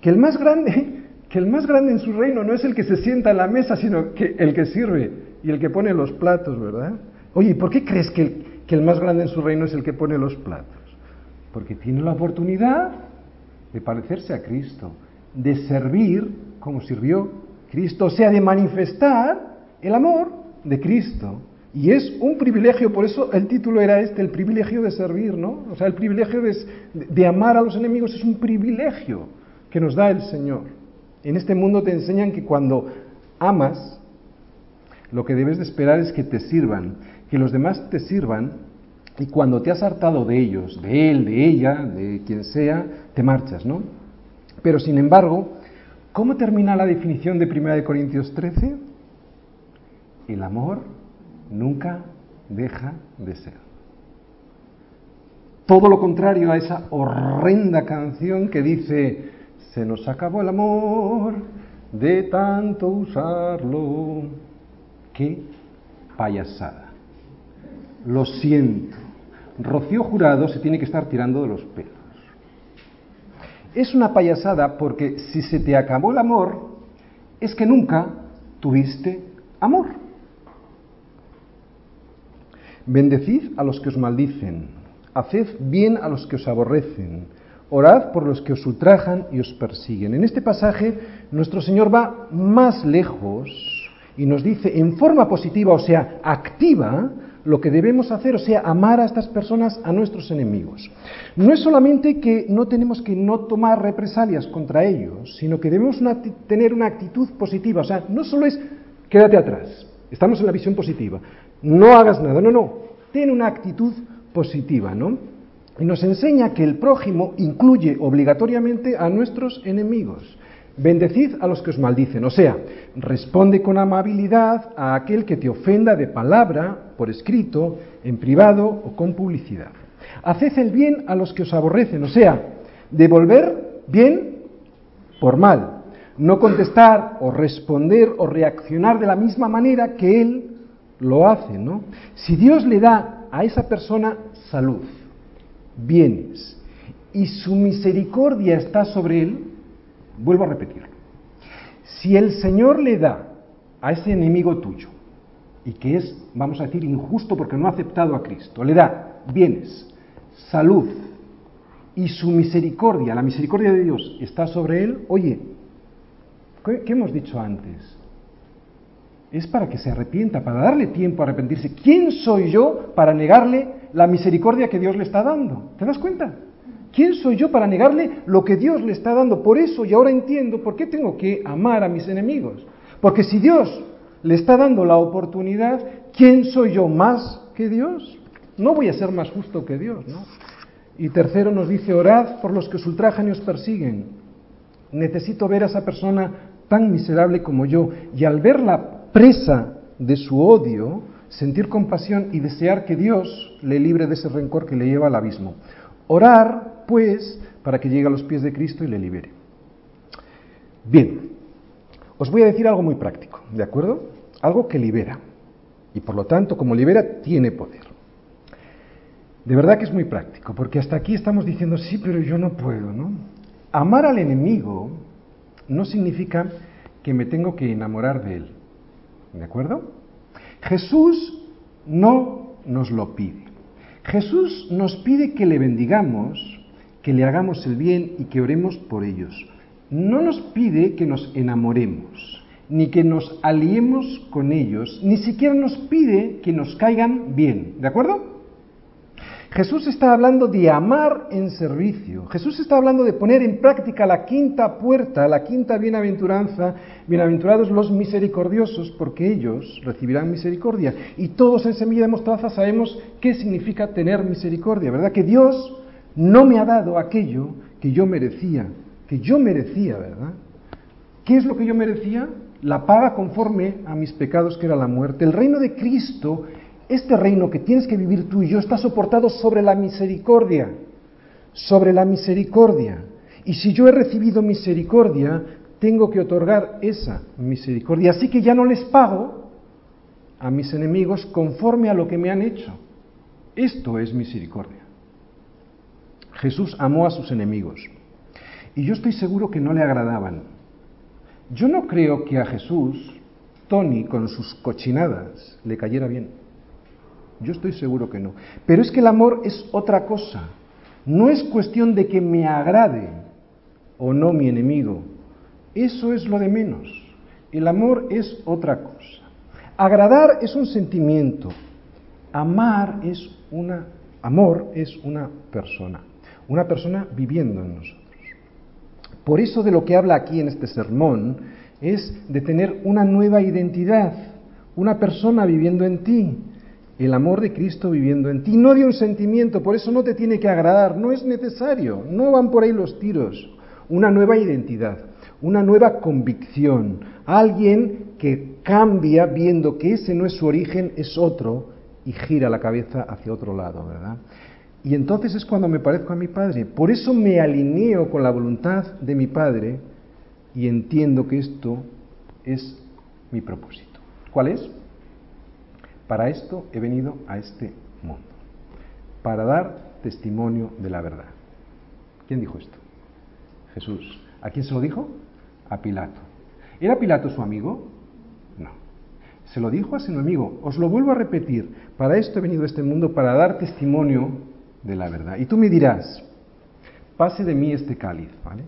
Que el más grande, que el más grande en su reino no es el que se sienta en la mesa, sino que el que sirve y el que pone los platos, ¿verdad? Oye, ¿por qué crees que el, que el más grande en su reino es el que pone los platos? Porque tiene la oportunidad de parecerse a Cristo, de servir como sirvió Cristo, o sea, de manifestar el amor de Cristo. Y es un privilegio, por eso el título era este, el privilegio de servir, ¿no? O sea, el privilegio de, de amar a los enemigos es un privilegio que nos da el Señor. En este mundo te enseñan que cuando amas, lo que debes de esperar es que te sirvan, que los demás te sirvan y cuando te has hartado de ellos, de él, de ella, de quien sea, te marchas, ¿no? Pero sin embargo, ¿cómo termina la definición de 1 Corintios 13? El amor nunca deja de ser. Todo lo contrario a esa horrenda canción que dice, se nos acabó el amor de tanto usarlo. Qué payasada. Lo siento. Rocío Jurado se tiene que estar tirando de los pelos. Es una payasada porque si se te acabó el amor, es que nunca tuviste amor. Bendecid a los que os maldicen, haced bien a los que os aborrecen, orad por los que os ultrajan y os persiguen. En este pasaje nuestro Señor va más lejos y nos dice en forma positiva, o sea, activa, lo que debemos hacer, o sea, amar a estas personas, a nuestros enemigos. No es solamente que no tenemos que no tomar represalias contra ellos, sino que debemos tener una actitud positiva. O sea, no solo es quédate atrás, estamos en la visión positiva, no hagas nada, no, no, ten una actitud positiva, ¿no? Y nos enseña que el prójimo incluye obligatoriamente a nuestros enemigos. Bendecid a los que os maldicen, o sea, responde con amabilidad a aquel que te ofenda de palabra, por escrito, en privado o con publicidad. Haced el bien a los que os aborrecen, o sea, devolver bien por mal. no contestar o responder o reaccionar de la misma manera que Él lo hace, ¿no? Si Dios le da a esa persona salud, bienes, y su misericordia está sobre él, vuelvo a repetirlo. Si el Señor le da a ese enemigo tuyo, y que es, vamos a decir, injusto porque no ha aceptado a Cristo, le da bienes, salud, y su misericordia, la misericordia de Dios está sobre él, oye, ¿qué, hemos dicho antes? Es para que se arrepienta, para darle tiempo a arrepentirse. ¿Quién soy yo para negarle la misericordia que Dios le está dando? ¿Te das cuenta? ¿Quién soy yo para negarle lo que Dios le está dando? Por eso, y ahora entiendo por qué tengo que amar a mis enemigos. Porque si Dios le está dando la oportunidad, ¿quién soy yo más que Dios? No voy a ser más justo que Dios, ¿no? Y tercero nos dice, orad por los que os ultrajan y os persiguen. Necesito ver a esa persona tan miserable como yo. Y al verla presa de su odio, sentir compasión y desear que Dios le libre de ese rencor que le lleva al abismo. Orar pues, para que llegue a los pies de Cristo y le libere. Bien, os voy a decir algo muy práctico, ¿de acuerdo? Algo que libera. Y por lo tanto, como libera, tiene poder. De verdad que es muy práctico, porque hasta aquí estamos diciendo, sí, pero yo no puedo, ¿no? Amar al enemigo no significa que me tengo que enamorar de él. ¿De acuerdo? Jesús no nos lo pide. Jesús nos pide que le bendigamos que le hagamos el bien y que oremos por ellos. No nos pide que nos enamoremos, ni que nos aliemos con ellos, ni siquiera nos pide que nos caigan bien. ¿De acuerdo? Jesús está hablando de amar en servicio. Jesús está hablando de poner en práctica la quinta puerta, la quinta bienaventuranza. Bienaventurados los misericordiosos, porque ellos recibirán misericordia. Y todos en Semilla de Mostaza sabemos qué significa tener misericordia, ¿verdad? Que Dios no me ha dado aquello que yo merecía, que yo merecía, ¿verdad? ¿Qué es lo que yo merecía? La paga conforme a mis pecados, que era la muerte. El reino de Cristo, este reino que tienes que vivir tú y yo, está soportado sobre la misericordia, sobre la misericordia. Y si yo he recibido misericordia, tengo que otorgar esa misericordia. Así que ya no les pago a mis enemigos conforme a lo que me han hecho. Esto es misericordia. Jesús amó a sus enemigos. Y yo estoy seguro que no le agradaban. Yo no creo que a Jesús, Tony, con sus cochinadas, le cayera bien. Yo estoy seguro que no. Pero es que el amor es otra cosa. No es cuestión de que me agrade o no mi enemigo. Eso es lo de menos. El amor es otra cosa. Agradar es un sentimiento. Amar es una amor es una persona una persona viviendo en nosotros. Por eso de lo que habla aquí en este sermón es de tener una nueva identidad, una persona viviendo en ti, el amor de Cristo viviendo en ti, no de un sentimiento, por eso no te tiene que agradar, no es necesario, no van por ahí los tiros, una nueva identidad, una nueva convicción, alguien que cambia viendo que ese no es su origen, es otro y gira la cabeza hacia otro lado, ¿verdad? Y entonces es cuando me parezco a mi Padre. Por eso me alineo con la voluntad de mi Padre y entiendo que esto es mi propósito. ¿Cuál es? Para esto he venido a este mundo, para dar testimonio de la verdad. ¿Quién dijo esto? Jesús. ¿A quién se lo dijo? A Pilato. ¿Era Pilato su amigo? No. Se lo dijo a su amigo. Os lo vuelvo a repetir. Para esto he venido a este mundo, para dar testimonio de la verdad. Y tú me dirás, pase de mí este cáliz, ¿vale?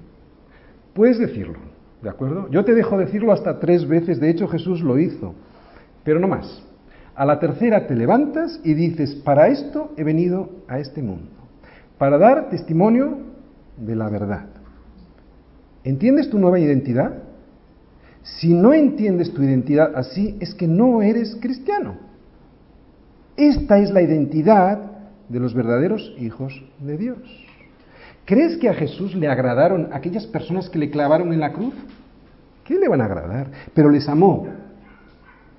Puedes decirlo, ¿de acuerdo? Yo te dejo decirlo hasta tres veces, de hecho Jesús lo hizo, pero no más. A la tercera te levantas y dices, para esto he venido a este mundo, para dar testimonio de la verdad. ¿Entiendes tu nueva identidad? Si no entiendes tu identidad así, es que no eres cristiano. Esta es la identidad de los verdaderos hijos de Dios. ¿Crees que a Jesús le agradaron aquellas personas que le clavaron en la cruz? ¿Qué le van a agradar? Pero les amó.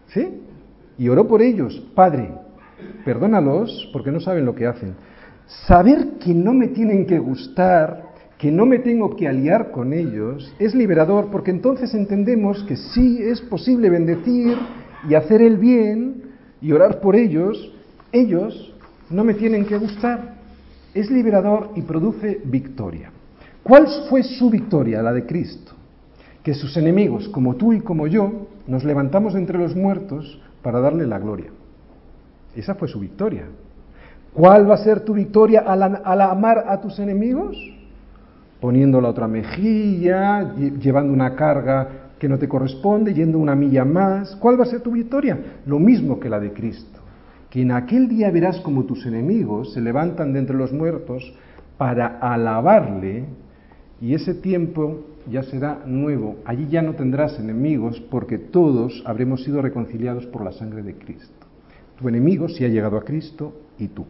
¿Sí? Y oró por ellos. Padre, perdónalos porque no saben lo que hacen. Saber que no me tienen que gustar, que no me tengo que aliar con ellos, es liberador porque entonces entendemos que sí es posible bendecir y hacer el bien y orar por ellos, ellos no me tienen que gustar. Es liberador y produce victoria. ¿Cuál fue su victoria, la de Cristo? Que sus enemigos, como tú y como yo, nos levantamos entre los muertos para darle la gloria. Esa fue su victoria. ¿Cuál va a ser tu victoria al, amar a tus enemigos? Poniendo la otra mejilla, llevando una carga que no te corresponde, yendo una milla más. ¿Cuál va a ser tu victoria? Lo mismo que la de Cristo. Que en aquel día verás como tus enemigos se levantan de entre los muertos para alabarle y ese tiempo ya será nuevo. Allí ya no tendrás enemigos porque todos habremos sido reconciliados por la sangre de Cristo. Tu enemigo si ha llegado a Cristo y tú.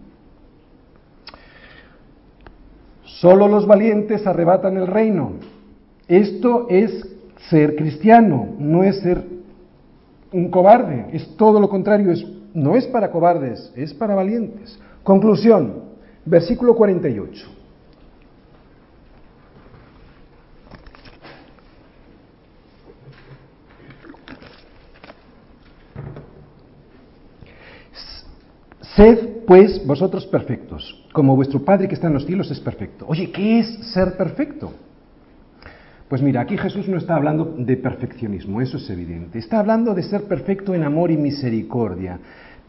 Solo los valientes arrebatan el reino. Esto es ser cristiano, no es ser un cobarde, es todo lo contrario, no es para cobardes, es para valientes. Conclusión, versículo 48. Sed, pues, vosotros perfectos, como vuestro Padre que está en los cielos es perfecto. Oye, ¿qué es ser perfecto? Pues mira, aquí Jesús no está hablando de perfeccionismo, eso es evidente. Está hablando de ser perfecto en amor y misericordia.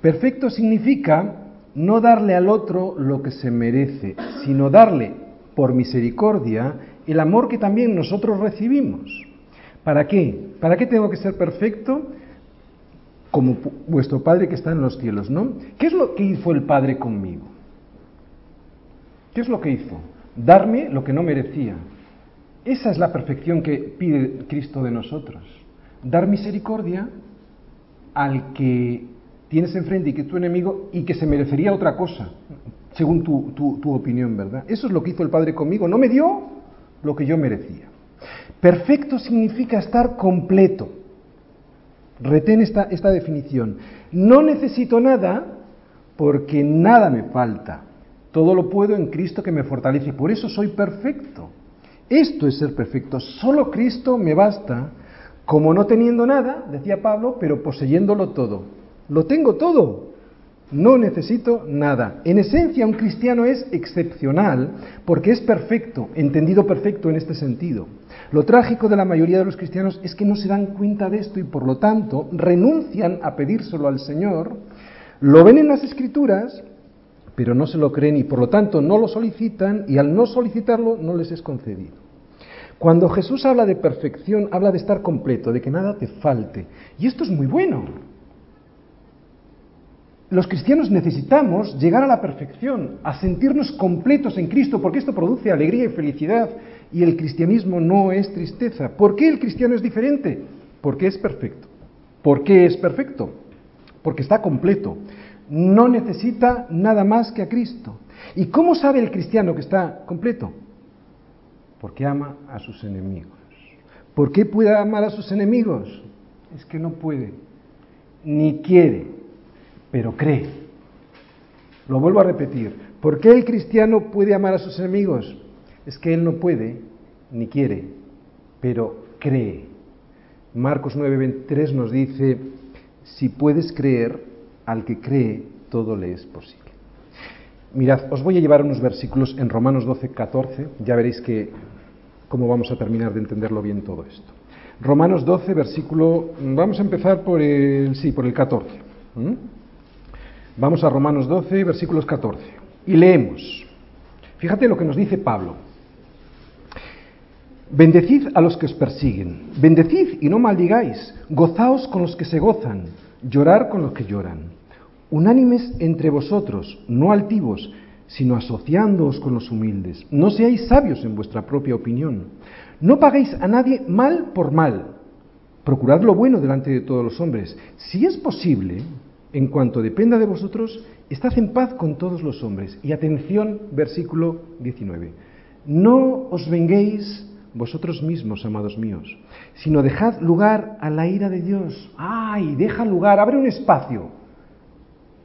Perfecto significa no darle al otro lo que se merece, sino darle, por misericordia, el amor que también nosotros recibimos. ¿Para qué? ¿Para qué tengo que ser perfecto? Como vuestro Padre que está en los cielos, ¿no? ¿Qué es lo que hizo el Padre conmigo? ¿Qué es lo que hizo? Darme lo que no merecía. Esa es la perfección que pide Cristo de nosotros. Dar misericordia al que tienes enfrente y que es tu enemigo y que se merecería otra cosa, según tu, tu opinión, ¿verdad? Eso es lo que hizo el Padre conmigo. No me dio lo que yo merecía. Perfecto significa estar completo Retén esta, esta definición. No necesito nada porque nada me falta. Todo lo puedo en Cristo que me fortalece. Por eso soy perfecto. Esto es ser perfecto. Solo Cristo me basta, como no teniendo nada, decía Pablo, pero poseyéndolo todo. Lo tengo todo. No necesito nada. En esencia, un cristiano es excepcional porque es perfecto, entendido perfecto en este sentido. Lo trágico de la mayoría de los cristianos es que no se dan cuenta de esto y por lo tanto renuncian a pedírselo al Señor, lo ven en las escrituras, pero no se lo creen y por lo tanto no lo solicitan y al no solicitarlo no les es concedido. Cuando Jesús habla de perfección, habla de estar completo, de que nada te falte. Y esto es muy bueno. Los cristianos necesitamos llegar a la perfección, a sentirnos completos en Cristo, porque esto produce alegría y felicidad y el cristianismo no es tristeza. ¿Por qué el cristiano es diferente? Porque es perfecto. ¿Por qué es perfecto? Porque está completo. No necesita nada más que a Cristo. ¿Y cómo sabe el cristiano que está completo? Porque ama a sus enemigos. ¿Por qué puede amar a sus enemigos? Es que no puede, ni quiere, pero cree. Lo vuelvo a repetir. ¿Por qué el cristiano puede amar a sus enemigos? es que él no puede ni quiere, pero cree. Marcos 9:23 nos dice, si puedes creer, al que cree, todo le es posible. Mirad, os voy a llevar unos versículos en Romanos 12:14, ya veréis que cómo vamos a terminar de entenderlo bien todo esto. Romanos 12, versículo, vamos a empezar por el, sí, por el 14. Vamos a Romanos 12, versículos 14. Y leemos. Fíjate lo que nos dice Pablo. Bendecid a los que os persiguen, bendecid y no maldigáis, gozaos con los que se gozan, llorar con los que lloran. Unánimes entre vosotros, no altivos, sino asociándoos con los humildes. No seáis sabios en vuestra propia opinión. No paguéis a nadie mal por mal. Procurad lo bueno delante de todos los hombres. Si es posible, en cuanto dependa de vosotros, estad en paz con todos los hombres. Y atención, versículo 19. No os venguéis vosotros mismos, amados míos, sino dejad lugar a la ira de Dios. ¡Ay! Deja lugar, abre un espacio.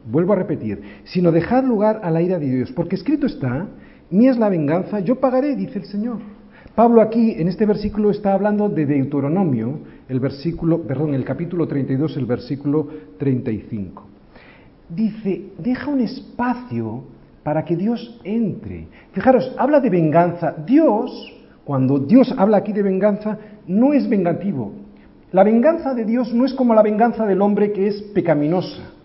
Vuelvo a repetir, sino dejad lugar a la ira de Dios, porque escrito está Mía es la venganza, yo pagaré, dice el Señor. Pablo aquí en este versículo está hablando de Deuteronomio, el versículo, perdón, el capítulo 32, el versículo 35. Dice, deja un espacio para que Dios entre. Fijaros, habla de venganza. Dios, cuando Dios habla aquí de venganza, no es vengativo. La venganza de Dios no es como la venganza del hombre que es pecaminosa.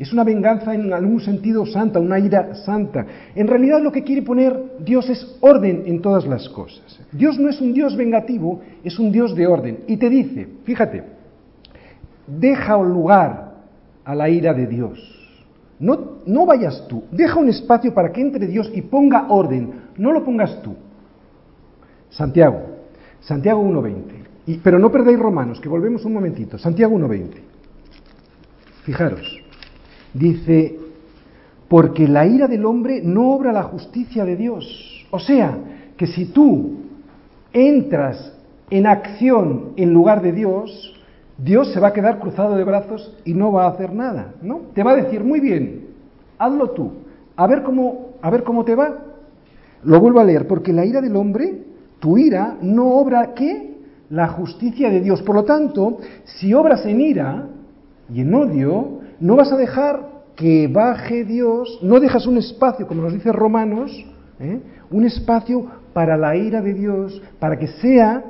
Es una venganza en algún sentido santa, una ira santa. En realidad lo que quiere poner Dios es orden en todas las cosas. Dios no es un Dios vengativo, es un Dios de orden. Y te dice, fíjate, deja un lugar a la ira de Dios. No, no vayas tú, deja un espacio para que entre Dios y ponga orden, no lo pongas tú. Santiago, Santiago 1.20. Pero no perdáis Romanos, que volvemos un momentito. Santiago 1.20. Fijaros. Dice, porque la ira del hombre no obra la justicia de Dios. O sea, que si tú entras en acción en lugar de Dios, Dios se va a quedar cruzado de brazos y no va a hacer nada, ¿no? Te va a decir, muy bien, hazlo tú, a ver cómo, a ver cómo te va. Lo vuelvo a leer, porque la ira del hombre, tu ira, no obra qué? La justicia de Dios. Por lo tanto, si obras en ira y en odio, no vas a dejar que baje Dios, no dejas un espacio, como nos dice Romanos, ¿eh? un espacio para la ira de Dios, para que sea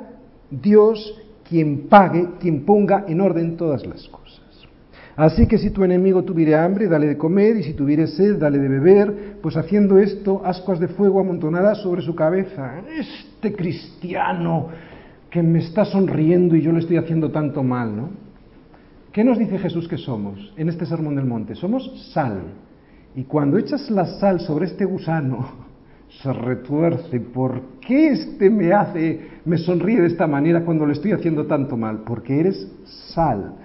Dios quien pague, quien ponga en orden todas las cosas. Así que si tu enemigo tuviera hambre, dale de comer, y si tuviera sed, dale de beber, pues haciendo esto, ascuas de fuego amontonarás sobre su cabeza. Este cristiano que me está sonriendo y yo le estoy haciendo tanto mal, ¿no? ¿Qué nos dice Jesús que somos en este sermón del monte? Somos sal. Y cuando echas la sal sobre este gusano, se retuerce. ¿Por qué este me hace, me sonríe de esta manera cuando le estoy haciendo tanto mal? Porque eres sal.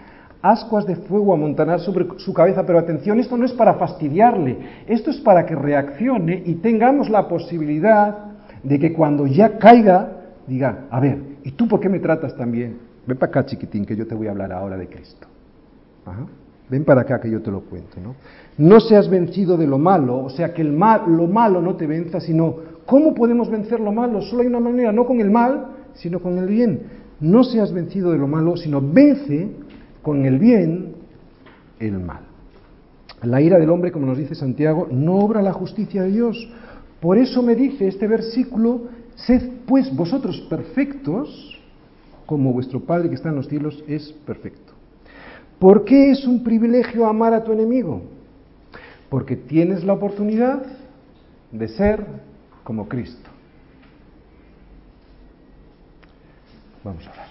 Ascuas de fuego amontonar sobre su cabeza, pero atención, esto no es para fastidiarle, esto es para que reaccione y tengamos la posibilidad de que cuando ya caiga, diga, a ver, ¿y tú por qué me tratas tan bien? Ven para acá, chiquitín, que yo te voy a hablar ahora de Cristo. Ven para acá que yo te lo cuento. ¿no? no seas vencido de lo malo, o sea, que el mal, lo malo no te venza, sino ¿cómo podemos vencer lo malo? Solo hay una manera, no con el mal, sino con el bien. No seas vencido de lo malo, sino vence con el bien el mal. La ira del hombre, como nos dice Santiago, no obra la justicia de Dios. Por eso me dice este versículo, sed pues vosotros perfectos, como vuestro Padre que está en los cielos es perfecto. ¿Por qué es un privilegio amar a tu enemigo? Porque tienes la oportunidad de ser como Cristo. Vamos a ver.